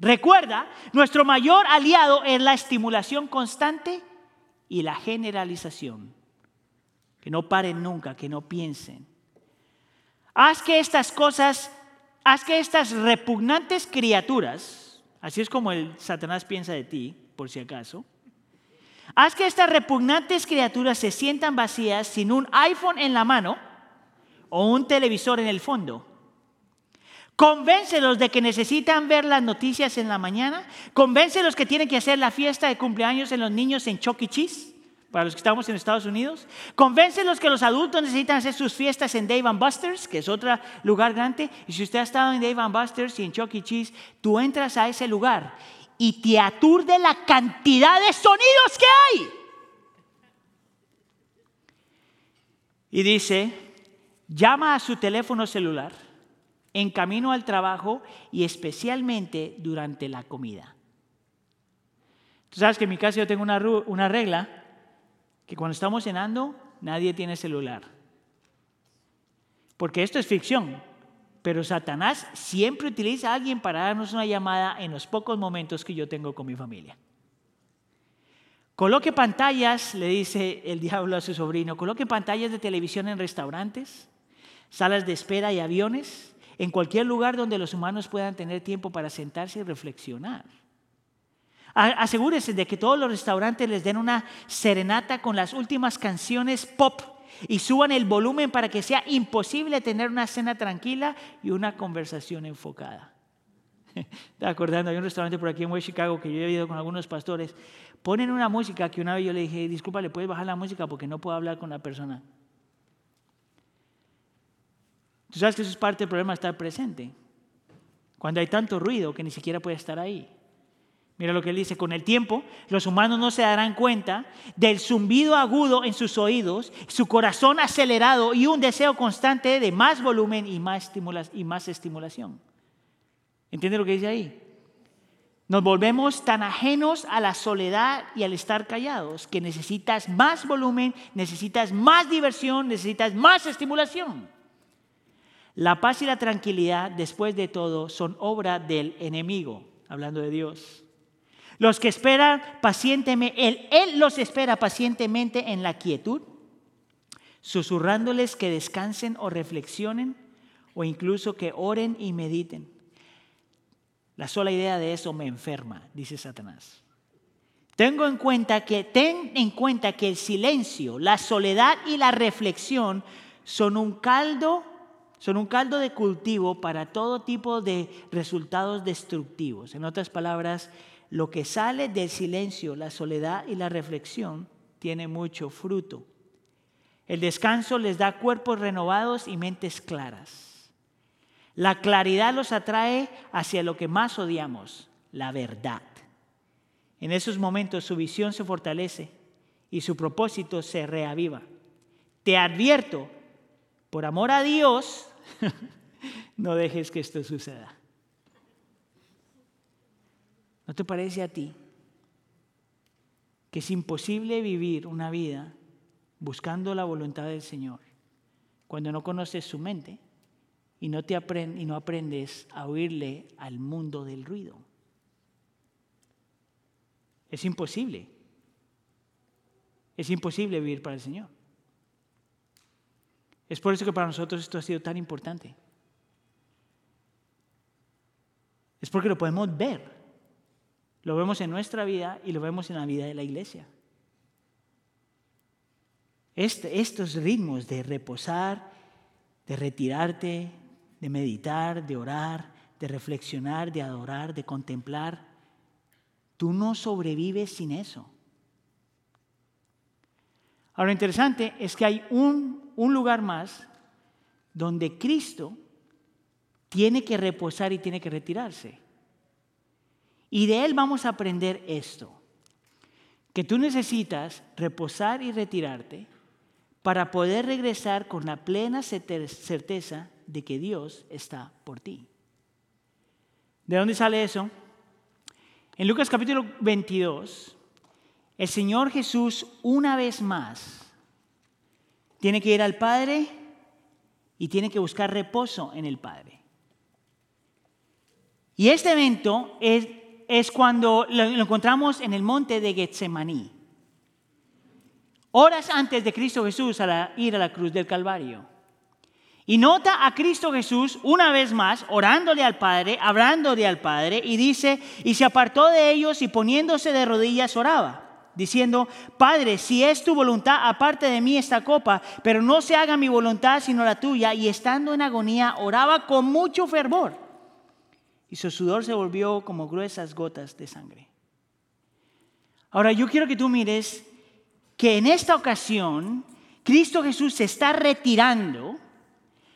Recuerda, nuestro mayor aliado es la estimulación constante y la generalización. Que no paren nunca, que no piensen. Haz que estas cosas, haz que estas repugnantes criaturas, así es como el Satanás piensa de ti, por si acaso, Haz que estas repugnantes criaturas se sientan vacías sin un iPhone en la mano o un televisor en el fondo. Convéncelos de que necesitan ver las noticias en la mañana. Convéncelos que tienen que hacer la fiesta de cumpleaños en los niños en Chuck E. Cheese, para los que estamos en Estados Unidos. Convéncelos que los adultos necesitan hacer sus fiestas en Dave Busters, que es otro lugar grande. Y si usted ha estado en Dave Busters y en Chuck E. Cheese, tú entras a ese lugar y te aturde la cantidad de sonidos que hay. Y dice, llama a su teléfono celular en camino al trabajo y especialmente durante la comida. Tú sabes que en mi caso yo tengo una, una regla que cuando estamos cenando nadie tiene celular. Porque esto es ficción, pero Satanás siempre utiliza a alguien para darnos una llamada en los pocos momentos que yo tengo con mi familia. Coloque pantallas, le dice el diablo a su sobrino, coloque pantallas de televisión en restaurantes, salas de espera y aviones en cualquier lugar donde los humanos puedan tener tiempo para sentarse y reflexionar. Asegúrese de que todos los restaurantes les den una serenata con las últimas canciones pop y suban el volumen para que sea imposible tener una cena tranquila y una conversación enfocada. Estaba acordando, hay un restaurante por aquí en West Chicago que yo he ido con algunos pastores. Ponen una música que una vez yo le dije, disculpa, ¿le puedes bajar la música porque no puedo hablar con la persona? Tú sabes que eso es parte del problema de estar presente. Cuando hay tanto ruido que ni siquiera puede estar ahí. Mira lo que él dice, con el tiempo los humanos no se darán cuenta del zumbido agudo en sus oídos, su corazón acelerado y un deseo constante de más volumen y más, y más estimulación. ¿Entiende lo que dice ahí? Nos volvemos tan ajenos a la soledad y al estar callados que necesitas más volumen, necesitas más diversión, necesitas más estimulación. La paz y la tranquilidad, después de todo, son obra del enemigo, hablando de Dios. Los que esperan pacientemente, él, los espera pacientemente en la quietud, susurrándoles que descansen o reflexionen o incluso que oren y mediten. La sola idea de eso me enferma, dice Satanás. Tengo en cuenta que ten en cuenta que el silencio, la soledad y la reflexión son un caldo son un caldo de cultivo para todo tipo de resultados destructivos. En otras palabras, lo que sale del silencio, la soledad y la reflexión tiene mucho fruto. El descanso les da cuerpos renovados y mentes claras. La claridad los atrae hacia lo que más odiamos, la verdad. En esos momentos su visión se fortalece y su propósito se reaviva. Te advierto, por amor a Dios, no dejes que esto suceda. ¿No te parece a ti que es imposible vivir una vida buscando la voluntad del Señor cuando no conoces su mente y no, te no aprendes a oírle al mundo del ruido? Es imposible. Es imposible vivir para el Señor. Es por eso que para nosotros esto ha sido tan importante. Es porque lo podemos ver. Lo vemos en nuestra vida y lo vemos en la vida de la iglesia. Este, estos ritmos de reposar, de retirarte, de meditar, de orar, de reflexionar, de adorar, de contemplar, tú no sobrevives sin eso. Ahora, lo interesante es que hay un, un lugar más donde Cristo tiene que reposar y tiene que retirarse. Y de Él vamos a aprender esto, que tú necesitas reposar y retirarte para poder regresar con la plena certeza de que Dios está por ti. ¿De dónde sale eso? En Lucas capítulo 22, el Señor Jesús una vez más tiene que ir al Padre y tiene que buscar reposo en el Padre. Y este evento es, es cuando lo, encontramos en el monte de Getsemaní, horas antes de Cristo Jesús a ir a la cruz del Calvario. Y nota a Cristo Jesús una vez más orándole al Padre, hablándole al Padre, y dice, y se apartó de ellos y poniéndose de rodillas oraba. Diciendo, Padre, si es tu voluntad, aparte de mí esta copa, pero no se haga mi voluntad sino la tuya. Y estando en agonía, oraba con mucho fervor. Y su sudor se volvió como gruesas gotas de sangre. Ahora yo quiero que tú mires que en esta ocasión Cristo Jesús se está retirando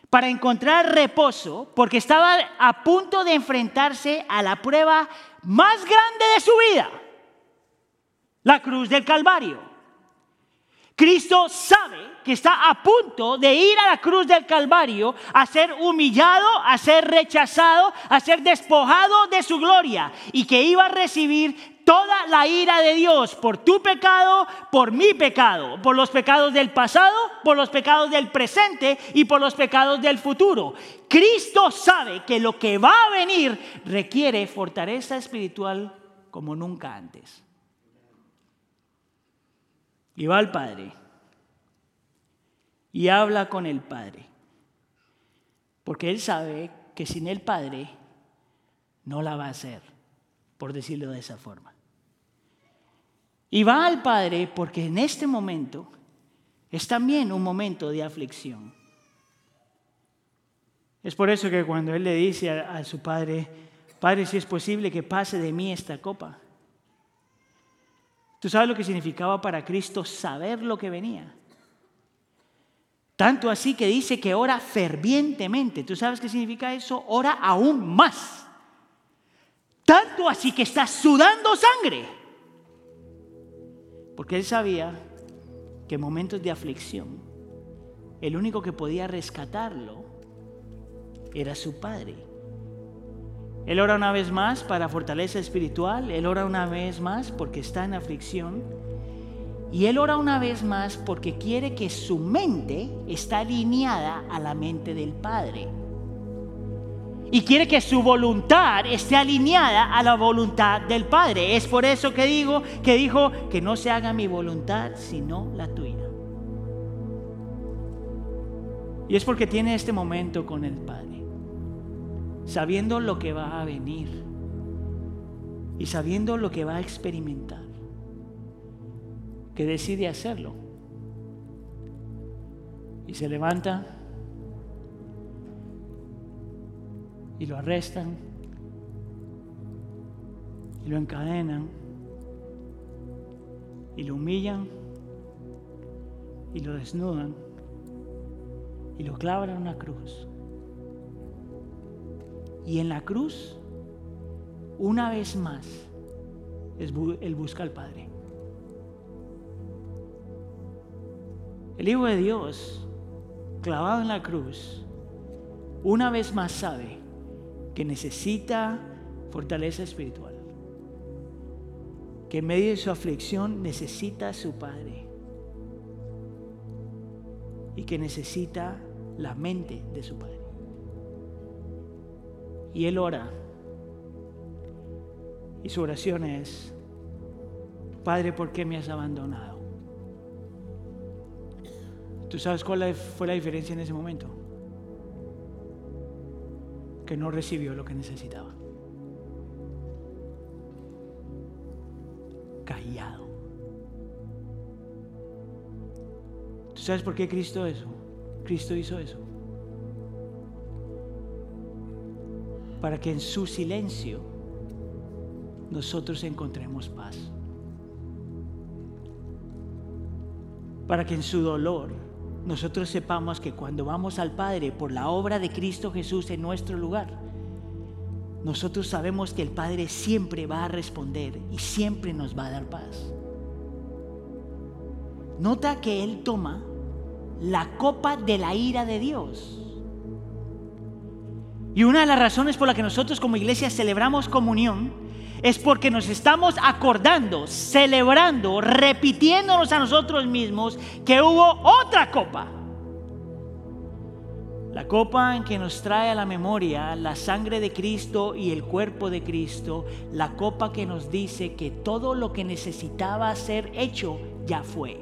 para encontrar reposo porque estaba a punto de enfrentarse a la prueba más grande de su vida la cruz del Calvario. Cristo sabe que está a punto de ir a la cruz del Calvario a ser humillado, a ser rechazado, a ser despojado de su gloria y que iba a recibir toda la ira de Dios por tu pecado, por mi pecado, por los pecados del pasado, por los pecados del presente y por los pecados del futuro. Cristo sabe que lo que va a venir requiere fortaleza espiritual como nunca antes y va al Padre y habla con el Padre. Porque él sabe que sin el Padre no la va a hacer, por decirlo de esa forma. Y va al Padre porque en este momento es también un momento de aflicción. Es por eso que cuando él le dice a, su Padre, Padre, si es posible que pase de mí esta copa, ¿Tú sabes lo que significaba para Cristo saber lo que venía? Tanto así que dice que ora fervientemente. ¿Tú sabes qué significa eso? Ora aún más. Tanto así que está sudando sangre. Porque él sabía que en momentos de aflicción, el único que podía rescatarlo era su Padre. Él ora una vez más para fortaleza espiritual, Él ora una vez más porque está en aflicción y Él ora una vez más porque quiere que su mente está alineada a la mente del Padre. Y quiere que su voluntad esté alineada a la voluntad del Padre. Es por eso que digo, que dijo que no se haga mi voluntad sino la tuya. Y es porque tiene este momento con el Padre sabiendo lo que va a venir y sabiendo lo que va a experimentar, que decide hacerlo. Y se levanta y lo arrestan y lo encadenan y lo humillan y lo desnudan y lo clavan en una cruz. Y en la cruz, una vez más, Él busca al Padre. El Hijo de Dios, clavado en la cruz, una vez más sabe que necesita fortaleza espiritual, que en medio de su aflicción necesita a su Padre y que necesita la mente de su Padre. Y él ora. Y su oración es, Padre, ¿por qué me has abandonado? ¿Tú sabes cuál fue la diferencia en ese momento? Que no recibió lo que necesitaba. Callado. ¿Tú sabes por qué Cristo eso? Cristo hizo eso. Para que en su silencio nosotros encontremos paz. Para que en su dolor nosotros sepamos que cuando vamos al Padre por la obra de Cristo Jesús en nuestro lugar, nosotros sabemos que el Padre siempre va a responder y siempre nos va a dar paz. Nota que Él toma la copa de la ira de Dios y una de las razones por las que nosotros como iglesia celebramos comunión es porque nos estamos acordando, celebrando, repitiéndonos a nosotros mismos que hubo otra copa. La copa en que nos trae a la memoria la sangre de Cristo y el cuerpo de Cristo, la copa que nos dice que todo lo que necesitaba ser hecho ya fue.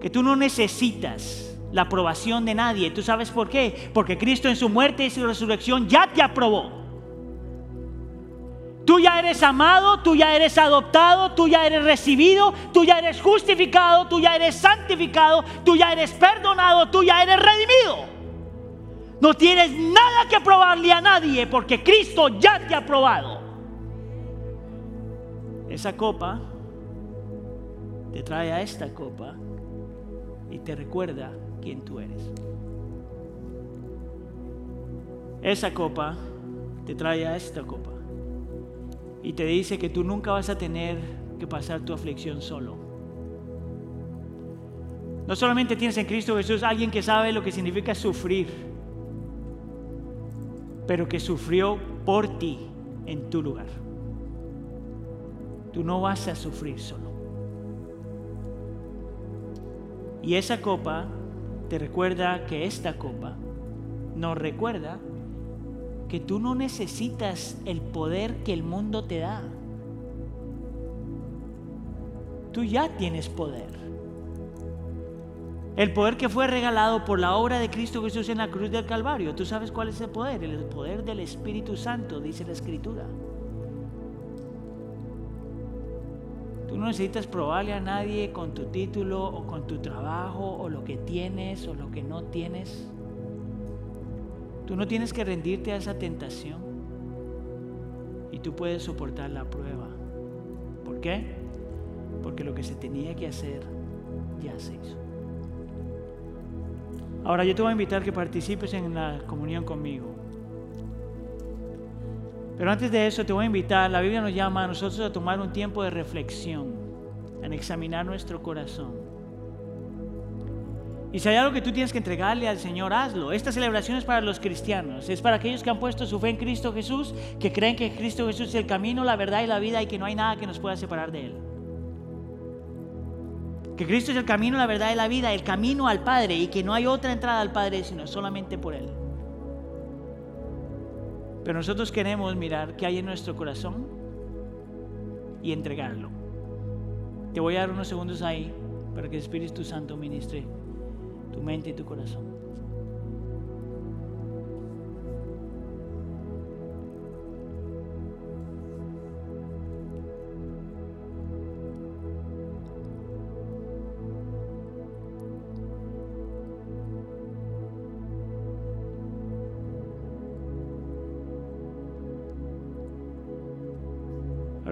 Que tú no necesitas la aprobación de nadie. ¿Tú sabes por qué? Porque Cristo en su muerte y su resurrección ya te aprobó. Tú ya eres amado, tú ya eres adoptado, tú ya eres recibido, tú ya eres justificado, tú ya eres santificado, tú ya eres perdonado, tú ya eres redimido. No tienes nada que probarle a nadie porque Cristo ya te ha probado. Esa copa te trae a esta copa y te recuerda quién tú eres. Esa copa te trae a esta copa y te dice que tú nunca vas a tener que pasar tu aflicción solo. No solamente tienes en Cristo Jesús alguien que sabe lo que significa sufrir, pero que sufrió por ti en tu lugar. Tú no vas a sufrir solo. Y esa copa te recuerda que esta copa nos recuerda que tú no necesitas el poder que el mundo te da. Tú ya tienes poder. El poder que fue regalado por la obra de Cristo Jesús en la cruz del Calvario. ¿Tú sabes cuál es el poder? El poder del Espíritu Santo, dice la Escritura. Tú no necesitas probarle a nadie con tu título o con tu trabajo o lo que tienes o lo que no tienes. Tú no tienes que rendirte a esa tentación y tú puedes soportar la prueba. ¿Por qué? Porque lo que se tenía que hacer ya se hizo. Ahora yo te voy a invitar que participes en la comunión conmigo. Pero antes de eso te voy a invitar, la Biblia nos llama a nosotros a tomar un tiempo de reflexión, a examinar nuestro corazón. Y si hay algo que tú tienes que entregarle al Señor, hazlo. Esta celebración es para los cristianos, es para aquellos que han puesto su fe en Cristo Jesús, que creen que Cristo Jesús es el camino, la verdad y la vida y que no hay nada que nos pueda separar de Él. Que Cristo es el camino, la verdad y la vida, el camino al Padre y que no hay otra entrada al Padre sino solamente por Él. Pero nosotros queremos mirar qué hay en nuestro corazón y entregarlo. Te voy a dar unos segundos ahí para que el Espíritu Santo ministre tu mente y tu corazón.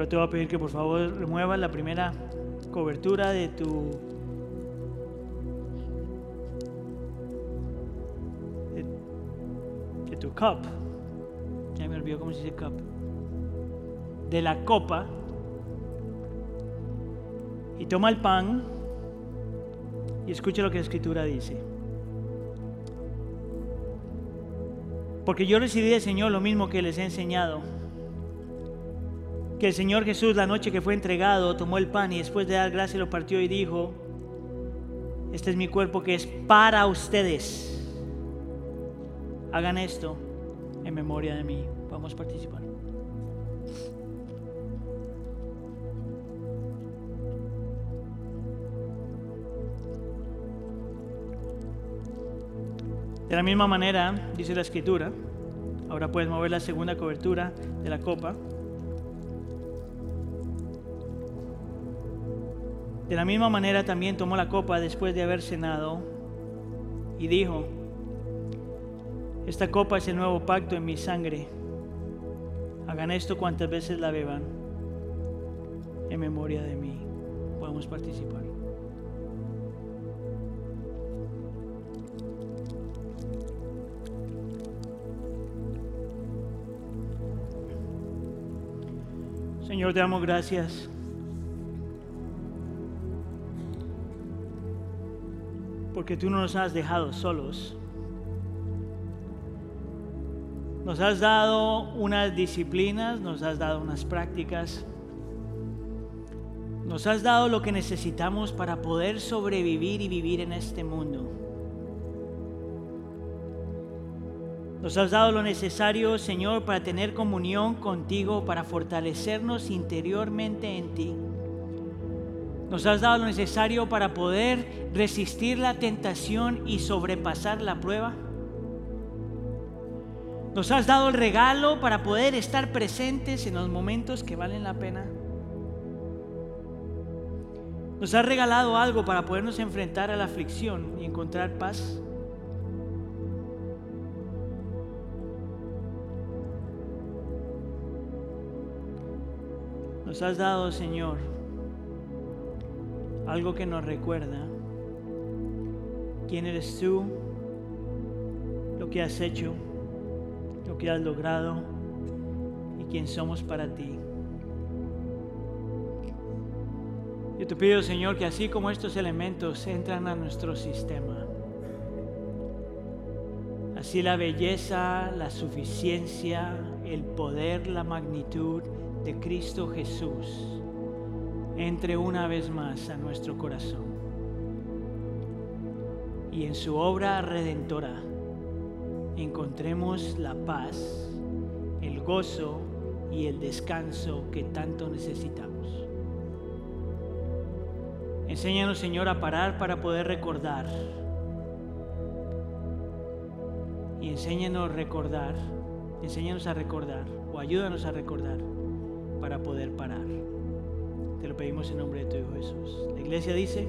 Te voy a pedir que por favor remuevas la primera cobertura de tu tu cup, ya me olvidó cómo se dice cup, de la copa y toma el pan y escucha lo que la escritura dice. Porque yo recibí del Señor lo mismo que les he enseñado. Que el Señor Jesús la noche que fue entregado tomó el pan y después de dar gracias lo partió y dijo, este es mi cuerpo que es para ustedes Hagan esto en memoria de mí. Vamos a participar. De la misma manera, dice la escritura, ahora puedes mover la segunda cobertura de la copa. De la misma manera también tomó la copa después de haber cenado y dijo, esta copa es el nuevo pacto en mi sangre. Hagan esto cuantas veces la beban en memoria de mí. Podemos participar. Señor, te damos gracias. Porque tú no nos has dejado solos. Nos has dado unas disciplinas, nos has dado unas prácticas, nos has dado lo que necesitamos para poder sobrevivir y vivir en este mundo. Nos has dado lo necesario, Señor, para tener comunión contigo, para fortalecernos interiormente en ti. Nos has dado lo necesario para poder resistir la tentación y sobrepasar la prueba. Nos has dado el regalo para poder estar presentes en los momentos que valen la pena. Nos has regalado algo para podernos enfrentar a la aflicción y encontrar paz. Nos has dado, Señor, algo que nos recuerda quién eres tú, lo que has hecho, lo que has logrado y quién somos para ti. Yo te pido, Señor, que así como estos elementos entran a nuestro sistema, así la belleza, la suficiencia, el poder, la magnitud de Cristo Jesús entre una vez más a nuestro corazón y en su obra redentora encontremos la paz, el gozo y el descanso que tanto necesitamos. Enséñanos, Señor, a parar para poder recordar. Y enséñanos a recordar, enséñanos a recordar o ayúdanos a recordar para poder parar. Te lo pedimos en nombre de tu Hijo Jesús. La iglesia dice...